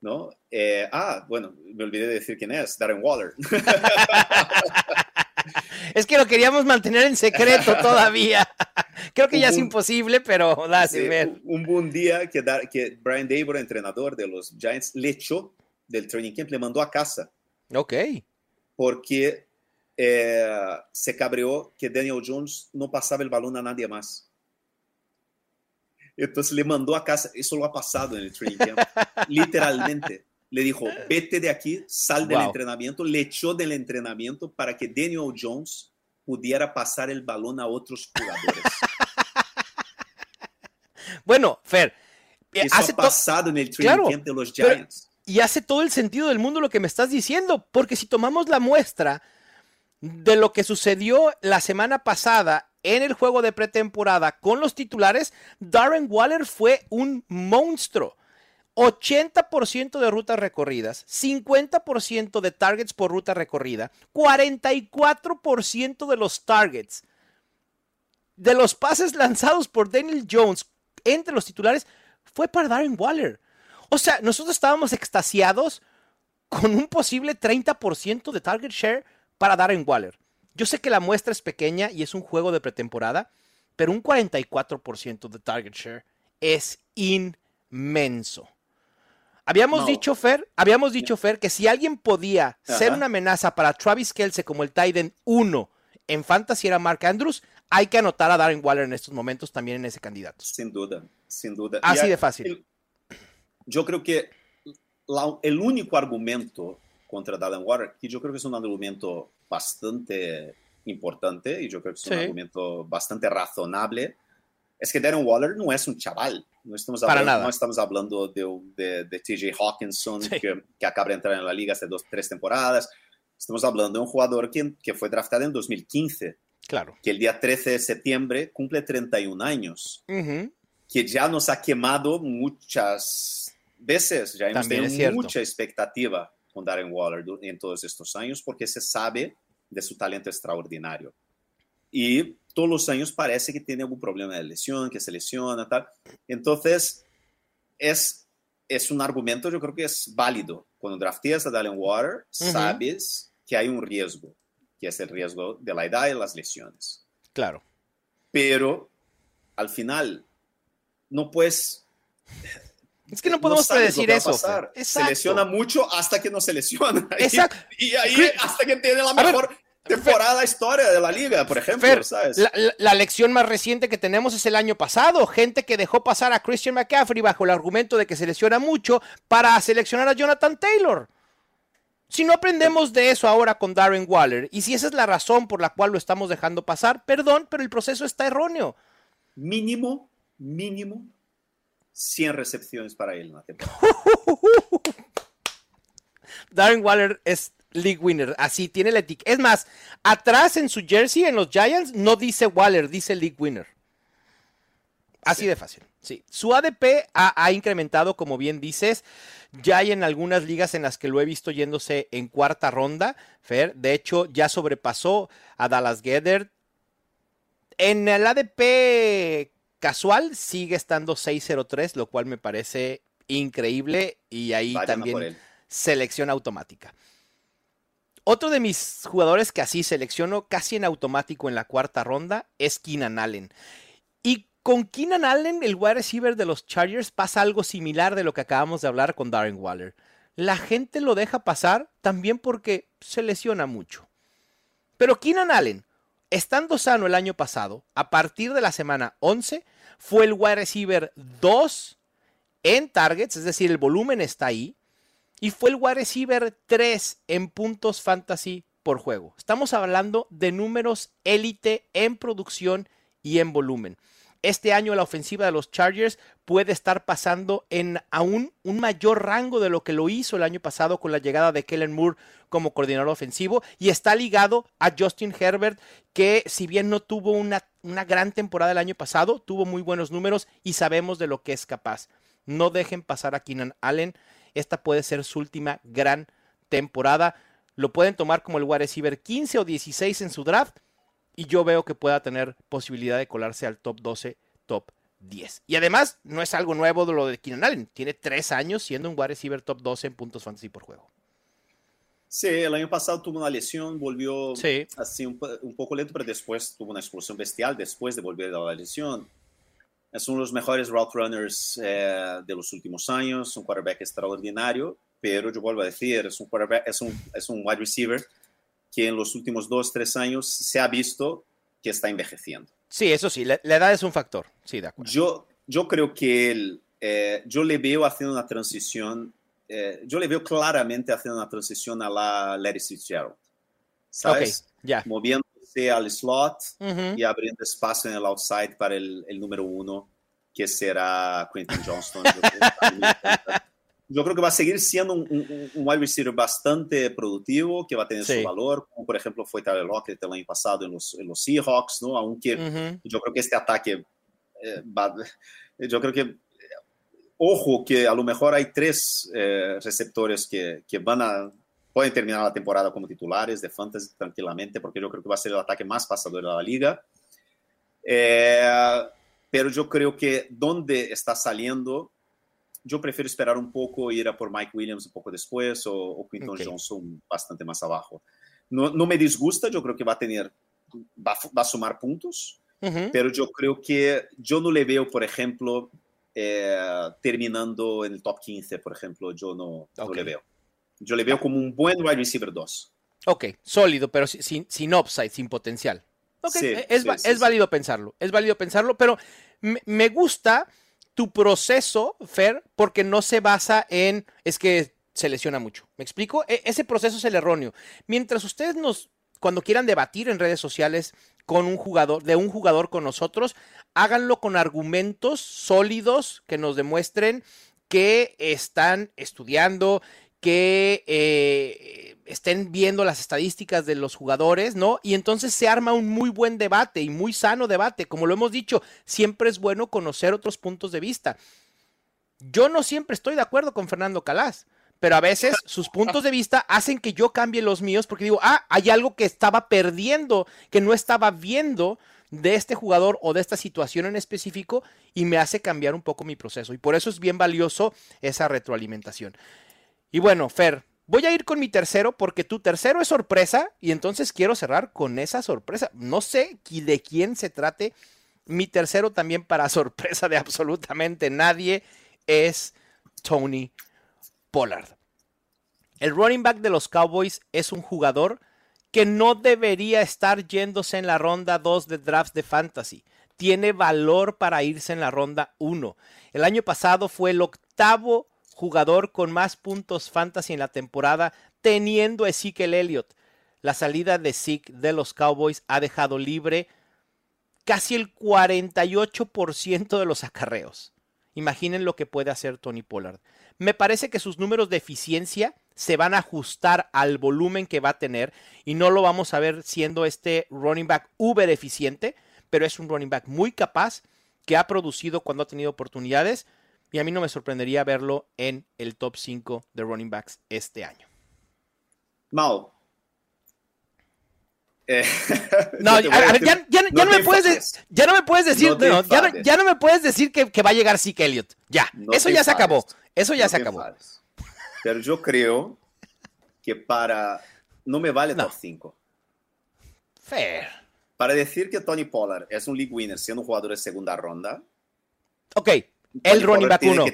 ¿No? Eh, ah, bueno, me olvidé de decir quién es, Darren Waller. es que lo queríamos mantener en secreto todavía. Creo que ya es imposible, pero da sí, ver. Un buen día que, que Brian Dable, entrenador de los Giants, le echó del training camp, le mandó a casa. Ok. Porque eh, se cabreó que Daniel Jones no pasaba el balón a nadie más. Entonces le mandó a casa, eso lo ha pasado en el training camp, literalmente. Le dijo, vete de aquí, sal del entrenamiento, le echó del entrenamiento para que Daniel Jones pudiera pasar el balón a otros jugadores. bueno, Fer, eso hace ha pasado en el training camp de los Giants. Y hace todo el sentido del mundo lo que me estás diciendo, porque si tomamos la muestra de lo que sucedió la semana pasada en el juego de pretemporada con los titulares, Darren Waller fue un monstruo. 80% de rutas recorridas, 50% de targets por ruta recorrida, 44% de los targets de los pases lanzados por Daniel Jones entre los titulares fue para Darren Waller. O sea, nosotros estábamos extasiados con un posible 30% de target share para Darren Waller. Yo sé que la muestra es pequeña y es un juego de pretemporada, pero un 44% de target share es inmenso. Habíamos dicho, Fer, habíamos dicho, Fer, que si alguien podía ser una amenaza para Travis Kelce como el Titan 1 en Fantasy era Mark Andrews, hay que anotar a Darren Waller en estos momentos también en ese candidato. Sin duda, sin duda. Así de fácil. Yo creo que el único argumento contra Darren Waller, que yo creo que es un argumento bastante importante y yo creo que es un argumento bastante razonable, es que Darren Waller no es un chaval. No estamos hablando, no estamos hablando de, de, TJ Hawkinson, que, que, acaba de entrar en la liga hace dos, tres temporadas. Estamos hablando de un jugador que, que fue draftado en 2015. Claro. Que el día 13 de septiembre cumple 31 años. Que ya nos ha quemado muchas veces. Ya hemos tenido mucha expectativa con Darren Waller en todos estos años porque se sabe de su talento extraordinario. Y todos los años parece que tiene algún problema de lesión, que se lesiona, tal. Entonces, es, es un argumento, yo creo que es válido. Cuando drafteas a Dallin Water, sabes que hay un riesgo, que es el riesgo de la edad y las lesiones. Claro. Pero, al final, no puedes... Es que no podemos predecir eso. Se lesiona mucho hasta que no se lesiona. Exacto. Y, ahí hasta que tiene la mejor temporada historia de la liga, por ejemplo. La, lección más reciente que tenemos es el año pasado. Gente que dejó pasar a Christian McCaffrey bajo el argumento de que se lesiona mucho para seleccionar a Jonathan Taylor. Si no aprendemos de eso ahora con Darren Waller, y si esa es la razón por la cual lo estamos dejando pasar, perdón, pero el proceso está erróneo. Mínimo, mínimo, 100 recepciones para él en la temporada. Darren Waller es league winner. Así tiene la etiqueta. Es más, atrás en su jersey, en los Giants, no dice Waller, dice league winner. Así de fácil. Sí. Su ADP ha, incrementado, como bien dices. Ya hay en algunas ligas en las que lo he visto yéndose en cuarta ronda. Fer, de hecho, ya sobrepasó a Dallas Gedder. En el ADP casual sigue estando 603, lo cual me parece increíble. Y ahí también selección automática. Otro de mis jugadores que así selecciono casi en automático en la cuarta ronda es Keenan Allen. Y con Keenan Allen, el wide receiver de los Chargers, pasa algo similar de lo que acabamos de hablar con Darren Waller. La gente lo deja pasar también porque se lesiona mucho. Pero Keenan Allen, estando sano el año pasado, a partir de la semana 11, fue el wide receiver 2 en targets, es decir, el volumen está ahí. Y fue el wide receiver 3 en puntos fantasy por juego. Estamos hablando de números élite en producción y en volumen. Este año la ofensiva de los Chargers puede estar pasando en aún un mayor rango de lo que lo hizo el año pasado con la llegada de Kellen Moore como coordinador ofensivo y está ligado a Justin Herbert que si bien no tuvo una, una gran temporada el año pasado, tuvo muy buenos números y sabemos de lo que es capaz. No dejen pasar a Keenan Allen. Esta puede ser su última gran temporada. Lo pueden tomar como el wide receiver 15 o 16 en su draft y yo veo que pueda tener posibilidad de colarse al top 12, top 10. Y además, no es algo nuevo de lo de Keenan Allen. Tiene tres años siendo un wide receiver top 12 en puntos fantasy por juego. Sí, el año pasado tuvo una lesión, volvió sí. así un, un, poco lento, pero después tuvo una explosión bestial después de volver de la lesión. Es uno de los mejores route runners eh, de los últimos años, un quarterback extraordinario, pero yo vuelvo a decir, es un, quarterback, es un, es un wide receiver que en los últimos dos, tres años se ha visto que está envejeciendo. Sí, eso sí, la, la edad es un factor, sí, de acuerdo. Yo, yo creo que él, eh, yo le veo haciendo una transición, eh, yo le veo claramente haciendo una transición a la Larry Fitzgerald, ¿sabes? Okay, yeah. Moviéndose al slot uh -huh. y abriendo espacio en el outside para el, el número uno, que será Quentin Johnston. yo creo que va a seguir siendo un, un, un, wide receiver bastante productivo, que va a tener sí. su valor, como por ejemplo fue Tyler Lockett el año pasado en los, en los Seahawks, ¿no? Aunque uh -huh. yo creo que este ataque eh, va, yo creo que, ojo, que a lo mejor hay tres eh, receptores que, que, van a, pueden terminar la temporada como titulares de Fantasy tranquilamente, porque yo creo que va a ser el ataque más pasador de la liga. Eh, pero yo creo que donde está saliendo yo prefiero esperar un poco ir a por Mike Williams un poco después o, o Quinton okay. Johnson bastante más abajo. No, no, me disgusta, yo creo que va a tener, va, va a sumar puntos, uh -huh. pero yo creo que yo no le veo, por ejemplo, eh, terminando en el top 15, por ejemplo, yo no, okay. no le veo. Yo le veo como un buen wide receiver 2. Ok, sólido, pero sin, sin upside, sin potencial. Okay. Sí, es, sí, sí, es válido pensarlo, es válido pensarlo, pero me, me gusta tu proceso, Fer, porque no se basa en, es que se lesiona mucho. ¿Me explico? E ese proceso es el erróneo. Mientras ustedes nos, cuando quieran debatir en redes sociales con un jugador, de un jugador con nosotros, háganlo con argumentos sólidos que nos demuestren que están estudiando, que eh, estén viendo las estadísticas de los jugadores, ¿no? Y entonces se arma un muy buen debate y muy sano debate. Como lo hemos dicho, siempre es bueno conocer otros puntos de vista. Yo no siempre estoy de acuerdo con Fernando Calas, pero a veces sus puntos de vista hacen que yo cambie los míos porque digo, ah, hay algo que estaba perdiendo, que no estaba viendo de este jugador o de esta situación en específico y me hace cambiar un poco mi proceso. Y por eso es bien valioso esa retroalimentación. Y bueno, Fer, voy a ir con mi tercero porque tu tercero es sorpresa y entonces quiero cerrar con esa sorpresa. No sé de quién se trate. Mi tercero también para sorpresa de absolutamente nadie es Tony Pollard. El running back de los Cowboys es un jugador que no debería estar yéndose en la ronda 2 de drafts de fantasy. Tiene valor para irse en la ronda 1. El año pasado fue el octavo jugador con más puntos fantasy en la temporada, teniendo a Ezekiel Elliott. La salida de Zeke de los Cowboys ha dejado libre casi el 48% de los acarreos. Imaginen lo que puede hacer Tony Pollard. Me parece que sus números de eficiencia se van a ajustar al volumen que va a tener y no lo vamos a ver siendo este running back uber eficiente, pero es un running back muy capaz que ha producido cuando ha tenido oportunidades y a mí no me sorprendería verlo en el top 5 de running backs este año. Mau. Eh, no, a, ya, no, me puedes ya no me puedes decir, no ya, ya, no, me puedes decir que, que va a llegar Zeke Elliott. Ya, eso ya se acabó. Eso ya se acabó. Pero yo creo que para no me vale top 5. Fair. Para decir que Tony Pollard es un league winner siendo un jugador de segunda ronda. Ok, el running back 1.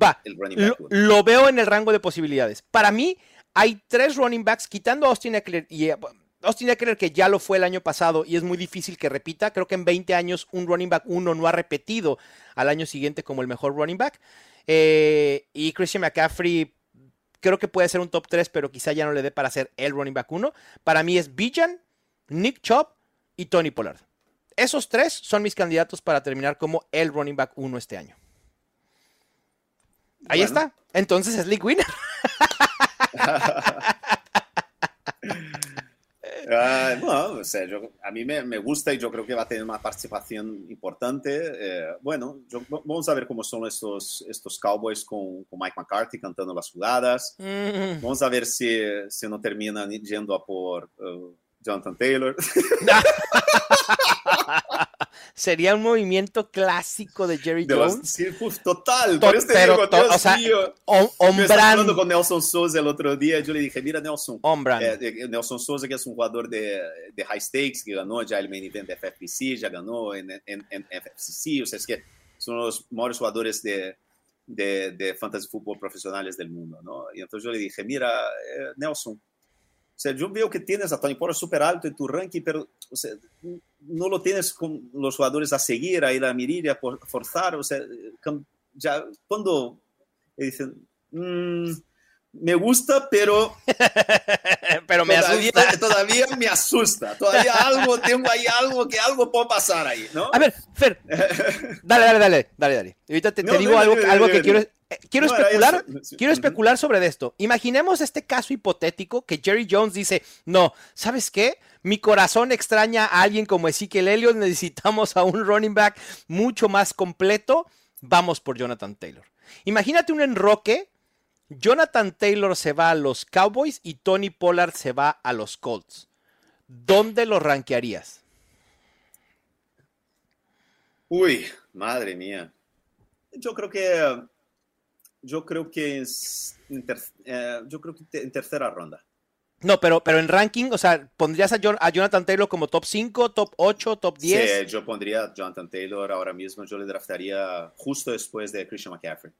Va, lo, lo, veo en el rango de posibilidades. Para mí, hay tres running backs, quitando a Austin Eckler y Austin Eckler, que ya lo fue el año pasado y es muy difícil que repita. Creo que en 20 años un running back uno no ha repetido al año siguiente como el mejor running back. Eh, y Christian McCaffrey creo que puede ser un top 3, pero quizá ya no le dé para ser el running back 1. Para mí es Bijan, Nick Chubb y Tony Pollard. Esos tres son mis candidatos para terminar como el running back 1 este año. Ahí está. Entonces es League Winner. Ah, no, o sea, yo, a mí me, me, gusta y yo creo que va a tener una participación importante. Eh, bueno, yo, vamos a ver cómo son estos, estos Cowboys con, con Mike McCarthy cantando las jugadas. Mm. Vamos a ver si, si no terminan yendo a por uh, Jonathan Taylor. Sería un movimiento clásico de Jerry de Jones. sí, pues, total. To este pero, digo, Dios o sea, mío. hablando con Nelson Souza el otro día. Yo le dije, mira, Nelson. Eh, Nelson Souza, que es un jugador de, de, high stakes, que ganó ya el main event de FFPC, ya ganó en, en, en FFCC. O sea, es que son los mejores jugadores de, de, de fantasy fútbol profesionales del mundo, ¿no? Y entonces yo le dije, mira, eh, Nelson, o sea, yo veo que tienes a Tony Pollard súper alto en tu ranking, pero o sea, no lo tienes con los jugadores a seguir, a ir a mirar, a forzar. O sea, ya cuando dicen, mmm, me gusta, pero, pero me todavía, asusta. Todavía me asusta. Todavía algo, tengo ahí algo que algo puede pasar ahí, ¿no? A ver, Fer, dale, dale, dale, dale, dale. Ahorita te, no, te digo dale, algo, dale, algo que quiero, eh, quiero no, especular, quiero especular sobre esto. Imaginemos este caso hipotético que Jerry Jones dice, no, ¿sabes qué? Mi corazón extraña a alguien como Ezekiel Elliott, necesitamos a un running back mucho más completo, vamos por Jonathan Taylor. Imagínate un enroque Jonathan Taylor se va a los Cowboys y Tony Pollard se va a los Colts. ¿Dónde lo rankearías? Uy, madre mía. Yo creo que yo creo que es ter, eh, yo creo que en tercera ronda. No, pero, pero en ranking, o sea, ¿pondrías a, John, a, Jonathan Taylor como top 5, top 8, top 10? Sí, yo pondría a Jonathan Taylor ahora mismo, yo le draftaría justo después de Christian McCaffrey.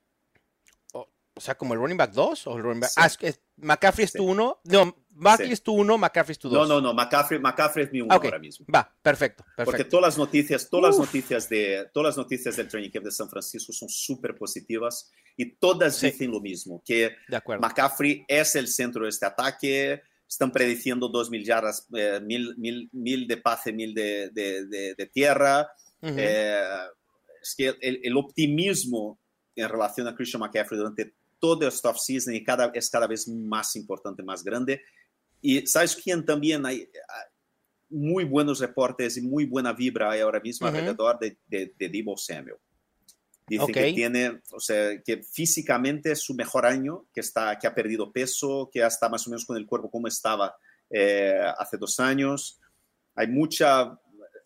O sea, como el running back 2 o el running back. Sí. Ah, es McCaffrey es tu 1. No, Barkley sí. es tu 1, McCaffrey es tu 2. No, no, no, McCaffrey, McCaffrey es mi 1 ah, okay. ahora mismo. Va, perfecto, perfecto. Porque todas las noticias, todas Uf. las noticias de todas las noticias del training camp de San Francisco son súper positivas y todas sí. dicen lo mismo, que McCaffrey es el centro de este ataque, están prediciendo 2.000 yardas, eh, mil, mil, mil, de pase, mil de, de, de, de tierra. Uh -huh. eh, es que el, el optimismo en relación a Christian McCaffrey durante todo este off-season y cada, es cada vez más importante, más grande. Y sabes quién también hay, hay muy buenos reportes y muy buena vibra hay ahora mismo uh -huh. alrededor de, de, de Debo Samuel. Dice okay. que tiene, o sea, que físicamente es su mejor año, que, está, que ha perdido peso, que ya está más o menos con el cuerpo como estaba eh, hace dos años. Hay mucha...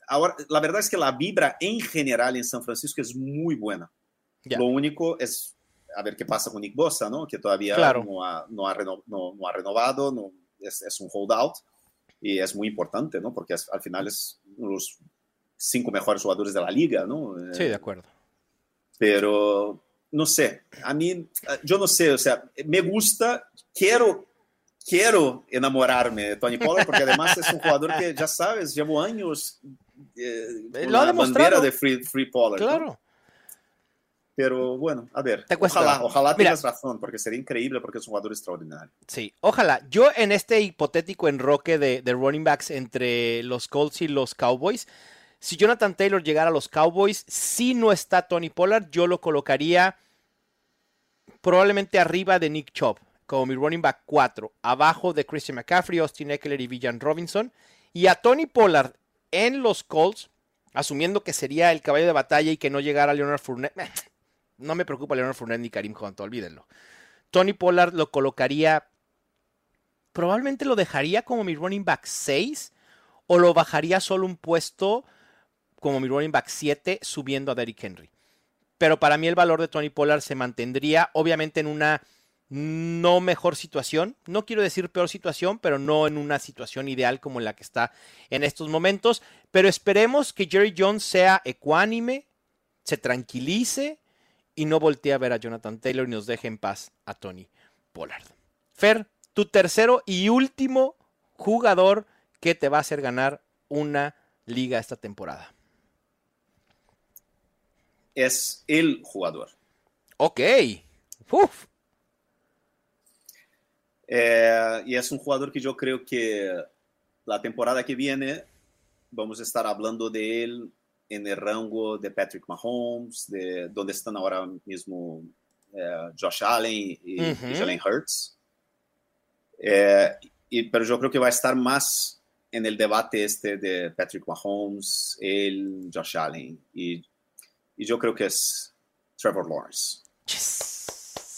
Ahora, la verdad es que la vibra en general en San Francisco es muy buena. Yeah. Lo único es a ver qué pasa con Nick Bosa, ¿no? Que todavía claro. no, ha, no, ha reno, no, no, ha, renovado, no, es, es, un holdout y es muy importante, ¿no? Porque es, al final es uno de los cinco mejores jugadores de la liga, ¿no? Sí, de acuerdo. Pero, no sé, a mí, yo no sé, o sea, me gusta, quiero, quiero enamorarme de Tony Pollard porque además es un jugador que, ya sabes, llevo años eh, con Lo la bandera de Free, free Pollard. Claro. ¿no? Pero bueno, a ver, ojalá, ojalá Mira, tengas razón, porque sería increíble porque es un jugador extraordinario. Sí, ojalá. Yo en este hipotético enroque de, de, running backs entre los Colts y los Cowboys, si Jonathan Taylor llegara a los Cowboys, si no está Tony Pollard, yo lo colocaría probablemente arriba de Nick Chubb, como mi running back 4, abajo de Christian McCaffrey, Austin Eckler y Villan Robinson. Y a Tony Pollard en los Colts, asumiendo que sería el caballo de batalla y que no llegara Leonard Fournette no me preocupa Leonard Fournette ni Karim Hunt, olvídenlo. Tony Pollard lo colocaría, probablemente lo dejaría como mi running back 6 o lo bajaría solo un puesto como mi running back 7 subiendo a Derrick Henry. Pero para mí el valor de Tony Pollard se mantendría obviamente en una no mejor situación, no quiero decir peor situación, pero no en una situación ideal como la que está en estos momentos. Pero esperemos que Jerry Jones sea ecuánime, se tranquilice y no voltee a ver a Jonathan Taylor y nos deje en paz a Tony Pollard. Fer, tu tercero y último jugador que te va a hacer ganar una liga esta temporada? Es el jugador. Ok. Uf. Eh, y es un jugador que yo creo que la temporada que viene vamos a estar hablando de él en el rango de Patrick Mahomes, de donde están ahora mismo eh, Josh Allen y, y Jalen Hurts. Eh, y, pero yo creo que va a estar más en el debate este de Patrick Mahomes, él, Josh Allen. Y, y yo creo que es Trevor Lawrence.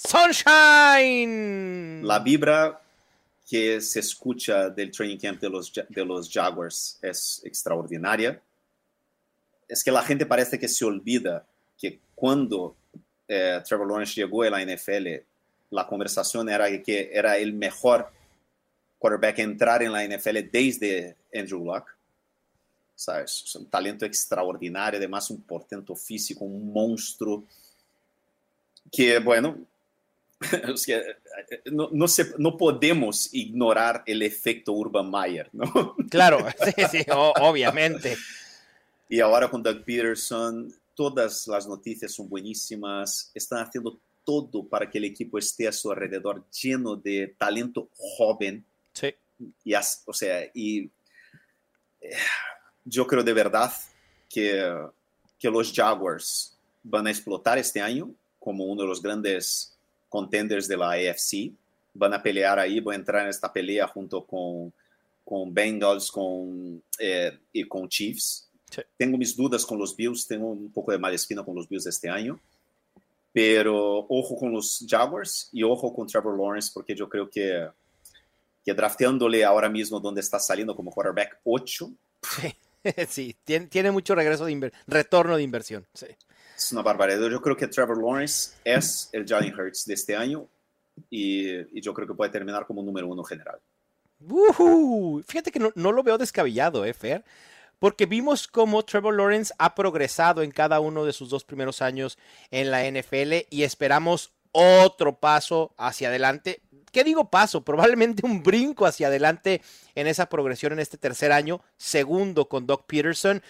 Sunshine. La vibra que se escucha del training camp de los, de los Jaguars es extraordinaria. Es que la gente parece que se olvida que cuando eh, Trevor Lawrence llegó a la NFL, la conversación era que era el mejor quarterback a entrar en la NFL desde Andrew Luck. ¿Sabes? Es un talento extraordinario, además un portento físico, un monstruo. Que, bueno, es que no, no, se, no, podemos ignorar el efecto Urban Meyer, ¿no? Claro, sí, sí, obviamente. Y ahora con Doug Peterson, todas las noticias son buenísimas, están haciendo todo para que el equipo esté a su alrededor lleno de talento joven. Sí. Y, o sea, y eh, yo creo de verdad que, que los Jaguars van a explotar este año como uno de los grandes contenders de la AFC. Van a pelear ahí, van a entrar en esta pelea junto con, con Bengals con, eh, y con Chiefs. Sí. Tengo mis dudas con los Bills, tengo un poco de mala espina con los Bills este año. Pero ojo con los Jaguars y ojo con Trevor Lawrence, porque yo creo que, que drafteándole ahora mismo donde está saliendo como quarterback 8. Sí, sí tiene, tiene, mucho regreso de retorno de inversión. Sí. Es una barbaridad. Yo creo que Trevor Lawrence es el Jalen Hurts de este año y, y yo creo que puede terminar como número uno general. Uh -huh. Fíjate que no, no, lo veo descabellado, ¿eh, Fer? Porque vimos cómo Trevor Lawrence ha progresado en cada uno de sus dos primeros años en la NFL y esperamos otro paso hacia adelante. ¿Qué digo paso? Probablemente un brinco hacia adelante en esa progresión en este tercer año, segundo con Doug Peterson.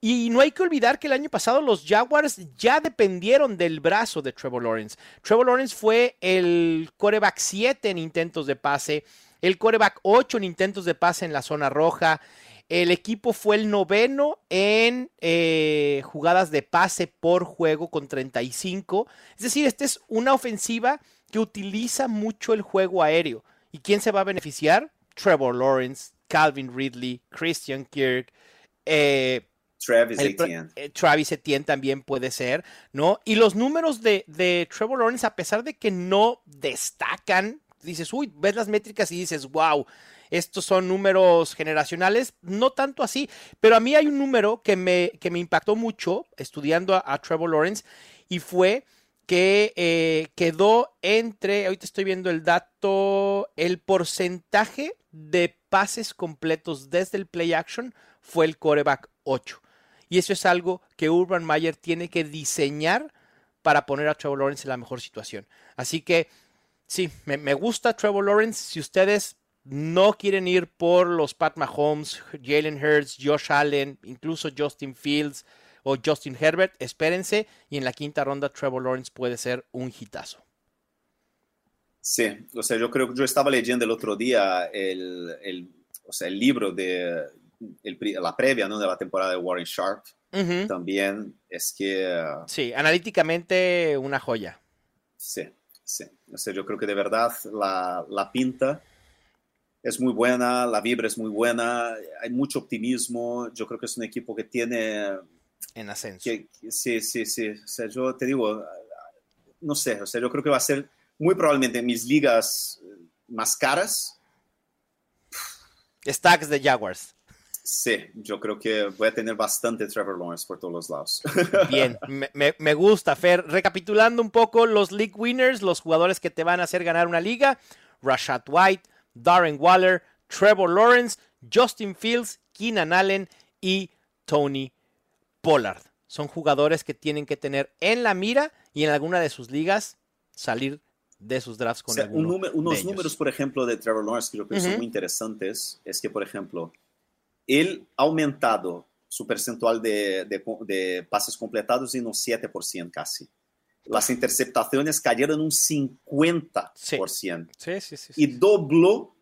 Y no hay que olvidar que el año pasado los Jaguars ya dependieron del brazo de Trevor Lawrence. Trevor Lawrence fue el coreback 7 en intentos de pase, el coreback 8 en intentos de pase en la zona roja. El equipo fue el noveno en eh, jugadas de pase por juego con 35. Es decir, esta es una ofensiva que utiliza mucho el juego aéreo. ¿Y quién se va a beneficiar? Trevor Lawrence, Calvin Ridley, Christian Kirk. Eh, Travis Etienne. Eh, Travis Etienne también puede ser, ¿no? Y los números de, de, Trevor Lawrence, a pesar de que no destacan, dices, uy, ves las métricas y dices, wow, estos son números generacionales, no tanto así, pero a mí hay un número que me, que me impactó mucho estudiando a, Trevor Lawrence y fue que eh, quedó entre, ahorita estoy viendo el dato, el porcentaje de pases completos desde el play action fue el coreback 8. Y eso es algo que Urban Meyer tiene que diseñar para poner a Trevor Lawrence en la mejor situación. Así que sí, me gusta Trevor Lawrence. Si ustedes no quieren ir por los Pat Mahomes, Jalen Hurts, Josh Allen, incluso Justin Fields o Justin Herbert, espérense y en la quinta ronda Trevor Lawrence puede ser un hitazo. Sí, o sea, yo creo que yo estaba leyendo el otro día el, el, o sea, el libro de el, la previa ¿no? de la temporada de Warren Sharp. Uh -huh. También es que... Uh, sí, analíticamente una joya. Sí, sí. O sea, yo creo que de verdad la, la pinta es muy buena, la vibra es muy buena, hay mucho optimismo. Yo creo que es un equipo que tiene. En ascenso. Que, que, sí, sí, sí. O sea, yo te digo, no sé, o sea, yo creo que va a ser muy probablemente en mis ligas más caras. Stacks de Jaguars. Sí, yo creo que voy a tener bastante Trevor Lawrence por todos los lados. Bien, me, me, me, gusta, Fer. Recapitulando un poco los league winners, los jugadores que te van a hacer ganar una liga: Rashad White, Darren Waller, Trevor Lawrence, Justin Fields, Keenan Allen y Tony Pollard. Son jugadores que tienen que tener en la mira y en alguna de sus ligas salir de sus drafts con o sea, un número, unos de números, por ejemplo, de Trevor Lawrence que yo creo que uh -huh. son muy interesantes es que, por ejemplo, él ha aumentado su percentual de, de, de pases completados en un 7% casi. Las interceptaciones cayeron un 50%. Sí, sí, sí, y dobló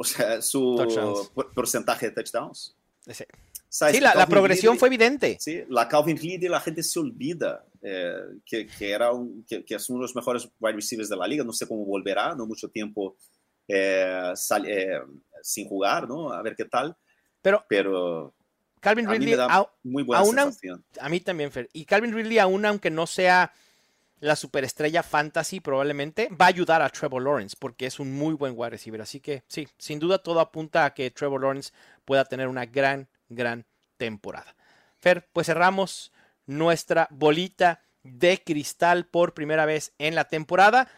o sea, su porcentaje de touchdowns. Sí, sí la, la, progresión Ridley, fue evidente. Sí, la Calvin Ridley la gente se olvida eh, que, que, era un, que, que, es uno de los mejores wide receivers de la liga. No sé cómo volverá, no mucho tiempo eh, sal, eh, sin jugar, ¿no? A ver qué tal. Pero, pero Calvin Ridley, a, muy buena sensación. A mí también, Fer. Y Calvin Ridley, aún aunque no sea la superestrella fantasy probablemente va a ayudar a Trevor Lawrence porque es un muy buen wide receiver. Así que sí, sin duda todo apunta a que Trevor Lawrence pueda tener una gran, gran temporada. Fer, pues cerramos nuestra bolita de cristal por primera vez en la temporada.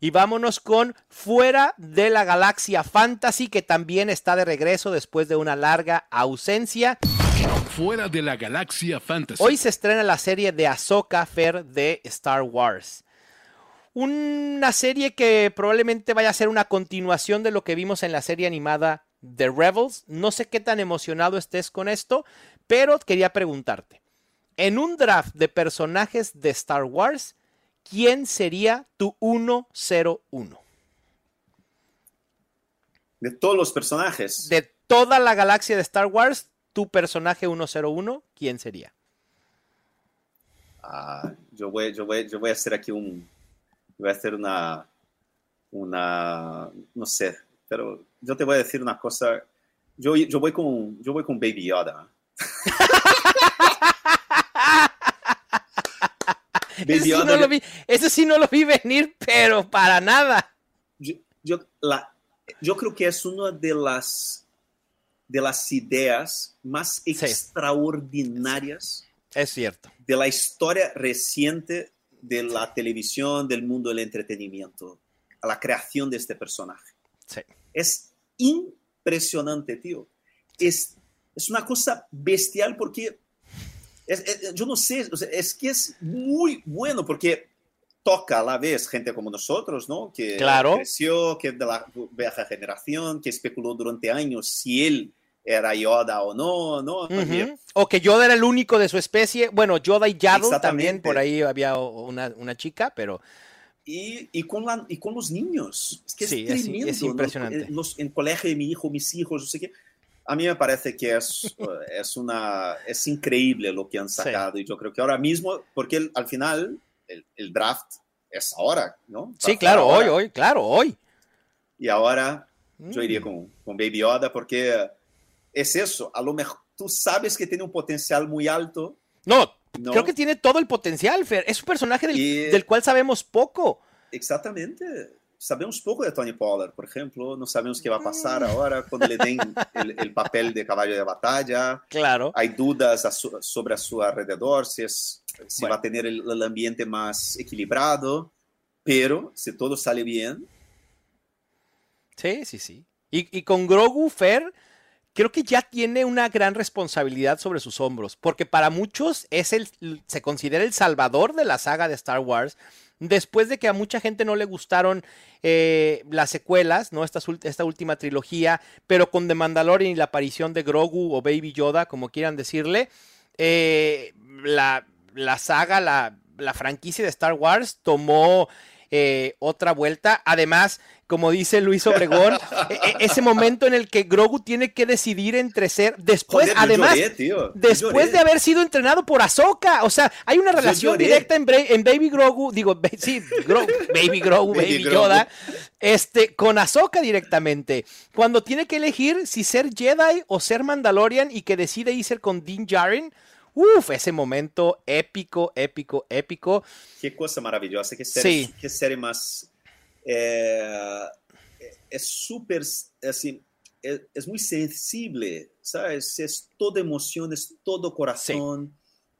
Y vámonos con Fuera de la Galaxia Fantasy, que también está de regreso después de una larga ausencia. Fuera de la Galaxia Fantasy. Hoy se estrena la serie de Ahsoka Fer de Star Wars. Una serie que probablemente vaya a ser una continuación de lo que vimos en la serie animada The Rebels. No sé qué tan emocionado estés con esto, pero quería preguntarte. En un draft de personajes de Star Wars, ¿quién sería tu 101? De todos los personajes. De toda la galaxia de Star Wars, tu personaje 101, ¿quién sería? Ah, yo, voy, yo, voy, yo voy a hacer aquí un. Voy a hacer una. Una. No sé, pero yo te voy a decir una cosa. Yo, yo, voy, con, yo voy con Baby Yoda. Baby eso, sí no lo vi, eso sí no lo vi venir, pero para nada. Yo, yo, la, yo creo que es una de las, de las ideas más Sí. extraordinarias Es cierto. de la historia reciente de la televisión, del mundo del entretenimiento, a la creación de este personaje. Sí. Es impresionante, tío. Es, es una cosa bestial porque es, es- yo no sé, o sea, es que es muy bueno porque toca a la vez gente como nosotros, ¿no? Que Claro. creció, que es de la vieja generación, que especuló durante años si él era Yoda o no, ¿no? Porque- Ujú. O que Yoda era el único de su especie. Bueno, Yoda y Yaddle también, por ahí había una, una chica, pero Y, y, con la, y con los niños. Es que Sí, es es- tremendo. es ¿no? impresionante. En, los- en colegio de mi hijo, mis hijos, no sé qué. A mí me parece que es, eh, es, una, es increíble lo que han Sí. sacado. Y yo creo que ahora mismo, porque al final el, el draft es ahora, ¿no? sí, claro, hoy, hoy, claro, hoy. Y ahora yo iría Mm. con, con Baby Yoda porque es eso. A lo mejor tú sabes que tiene un potencial muy alto. No, ¿no? creo que tiene todo el potencial, Fer. Es un personaje del, Y- del cual sabemos poco. Exactamente. Sabemos poco de Tony Pollard, por ejemplo. No sabemos qué va a pasar Mm. ahora cuando le den el, el papel de caballo de batalla. Claro. Hay dudas a su- sobre a su alrededor, si, es, si Bueno. va a tener el, el ambiente más equilibrado. Pero si todo sale bien, Sí, sí, sí. Y, y con Grogu, Fer, creo que ya tiene una gran responsabilidad sobre sus hombros, porque para muchos es el, se considera el salvador de la saga de Star Wars. Después de que a mucha gente no le gustaron eh, las secuelas, ¿no? Esta, esta última trilogía, pero con The Mandalorian y la aparición de Grogu o Baby Yoda, como quieran decirle, eh, la, la saga, la, la franquicia de Star Wars tomó eh, otra vuelta. Además, como dice Luis Obregón, e- e- ese momento en el que Grogu tiene que decidir entre ser, después, Joder, además, lloré, después de haber sido entrenado por Ahsoka, o sea, hay una relación directa en, Baby Grogu, digo, sí, Gro- Baby Grogu, Baby Baby Grogu. Yoda, este, con Ahsoka directamente, cuando tiene que elegir si ser Jedi o ser Mandalorian y que decide irse con Din Djarin, Uf, ese momento épico, épico, épico. Qué cosa maravillosa, qué serie, Sí. qué serie más... eh, es súper, así, es, es muy sensible, ¿sabes? Es todo emoción, es todo corazón,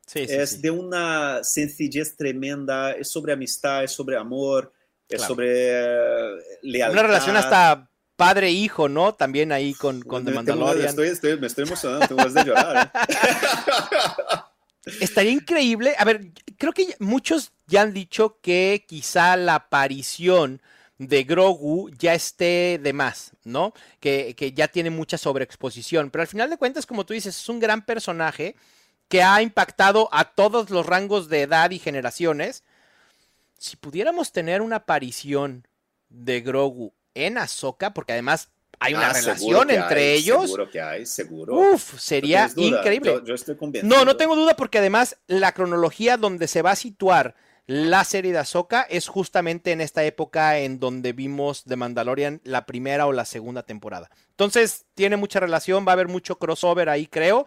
Sí, sí, es sí. de una sencillez tremenda, es sobre amistad, es sobre amor, es Claro. sobre eh, lealtad. Una relación hasta padre-hijo, ¿no? También ahí con, con The Mandalorian. Estoy, estoy- me estoy emocionando, tengo de llorar. ¿eh? Estaría increíble. A ver, creo que muchos ya han dicho que quizá la aparición de Grogu ya esté de más, ¿no? Que, que, ya tiene mucha sobreexposición. Pero al final de cuentas, como tú dices, es un gran personaje que ha impactado a todos los rangos de edad y generaciones. Si pudiéramos tener una aparición de Grogu en Ahsoka, porque además hay una Ah, relación entre hay, ellos. Seguro que hay, seguro. Uf, sería increíble. Yo, yo estoy convencido. No, no tengo duda porque además la cronología donde se va a situar la serie de Ahsoka es justamente en esta época en donde vimos The Mandalorian la primera o la segunda temporada. Entonces tiene mucha relación, va a haber mucho crossover ahí creo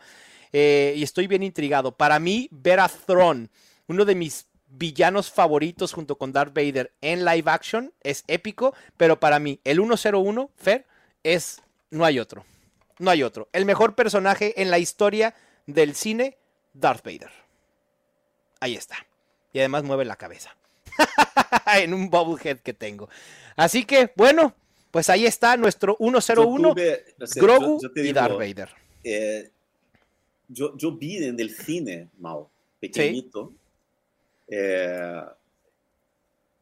eh, y estoy bien intrigado. Para mí ver a Thrawn, uno de mis villanos favoritos junto con Darth Vader en live action es épico, pero para mí el 101, Fer, es no hay otro. No hay otro. El mejor personaje en la historia del cine, Darth Vader. Ahí está. Y además mueve la cabeza. en un bobblehead que tengo. Así que, bueno, pues ahí está nuestro 101, Yo tuve- Grogu yo- yo te y Darth Vader. eh, yo, yo vi en el cine, Mau, pequeñito, eh,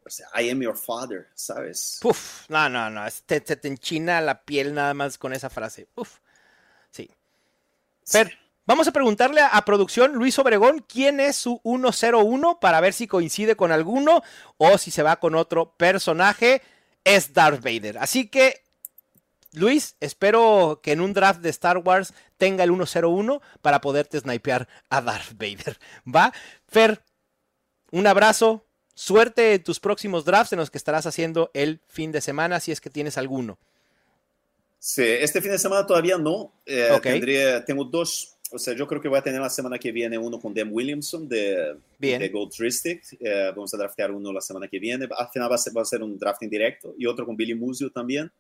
o sea, I am your father, ¿sabes? Puf, no, no, no. Te, te, te enchina la piel nada más con esa frase. Uf. Sí. Fer, vamos a preguntarle a, a producción Luis Obregón quién es su 101 para ver si coincide con alguno o si se va con otro personaje. Es Darth Vader. Así que, Luis, espero que en un draft de Star Wars tenga el 101 para poderte snipear a Darth Vader. ¿Va? Fer, un abrazo. Suerte en tus próximos drafts en los que estarás haciendo el fin de semana, si es que tienes alguno. Sí, este fin de semana todavía no. Eh, tengo dos, o sea, yo creo que voy a tener la semana que viene uno con Dan Williamson de, Bien. de Gold. Eh, vamos a draftear uno la semana que viene. Al final va a ser, va a ser un draft en directo y otro con Billy Musio también.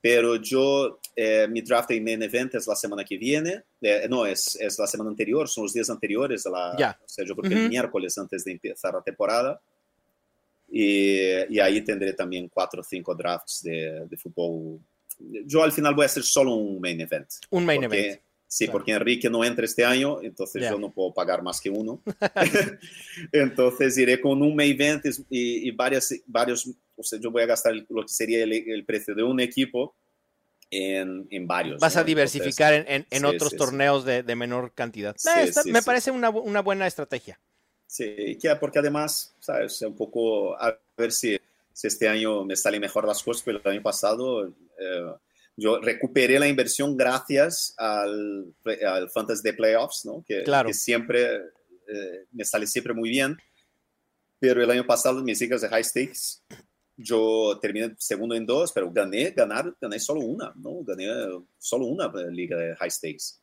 Pero yo, eh, mi draft en main event es la semana que viene. Eh, no, es, es la semana anterior, son los días anteriores a la. Ya. O sea, yo creo que el miércoles antes de empezar la temporada. Y, y ahí tendré también cuatro o cinco drafts de, de fútbol. Yo al final voy a hacer solo un main event. Un main event. Sí, Claro. porque Enrique no entra este año, entonces Ya. yo no puedo pagar más que uno. entonces iré con un main event y, y varias, varios, o sea, yo voy a gastar lo que sería el, el precio de un equipo en, en varios. Vas ¿no? a diversificar en, en- en sí, otros sí, sí. torneos de, de menor cantidad. Sí, Eh, sí, me sí. parece una, una buena estrategia. Sí, que- porque además, ¿sabes? Un poco a ver si, si este año me salen mejor las cosas, pero el año pasado eh, yo recuperé la inversión gracias al, al Fantasy de Playoffs, ¿no? Que, Claro. que siempre eh, me sale siempre muy bien. Pero el año pasado, mis ligas de high stakes, yo terminé segundo en dos, pero gané, ganar, gané solo una, ¿no? Gané solo una liga de high stakes.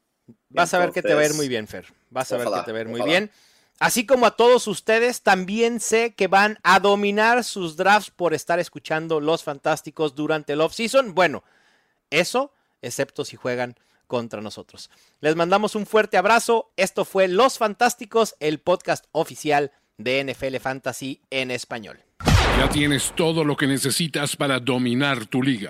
Vas a ver que te va a ir Entonces, muy bien, Fer. Vas a ver que te va a ir muy ojalá. bien. Así como a todos ustedes, también sé que van a dominar sus drafts por estar escuchando Los Fantásticos durante el off-season. Bueno, eso, excepto si juegan contra nosotros. Les mandamos un fuerte abrazo. Esto fue Los Fantásticos, el podcast oficial de NFL Fantasy en español. Ya tienes todo lo que necesitas para dominar tu liga.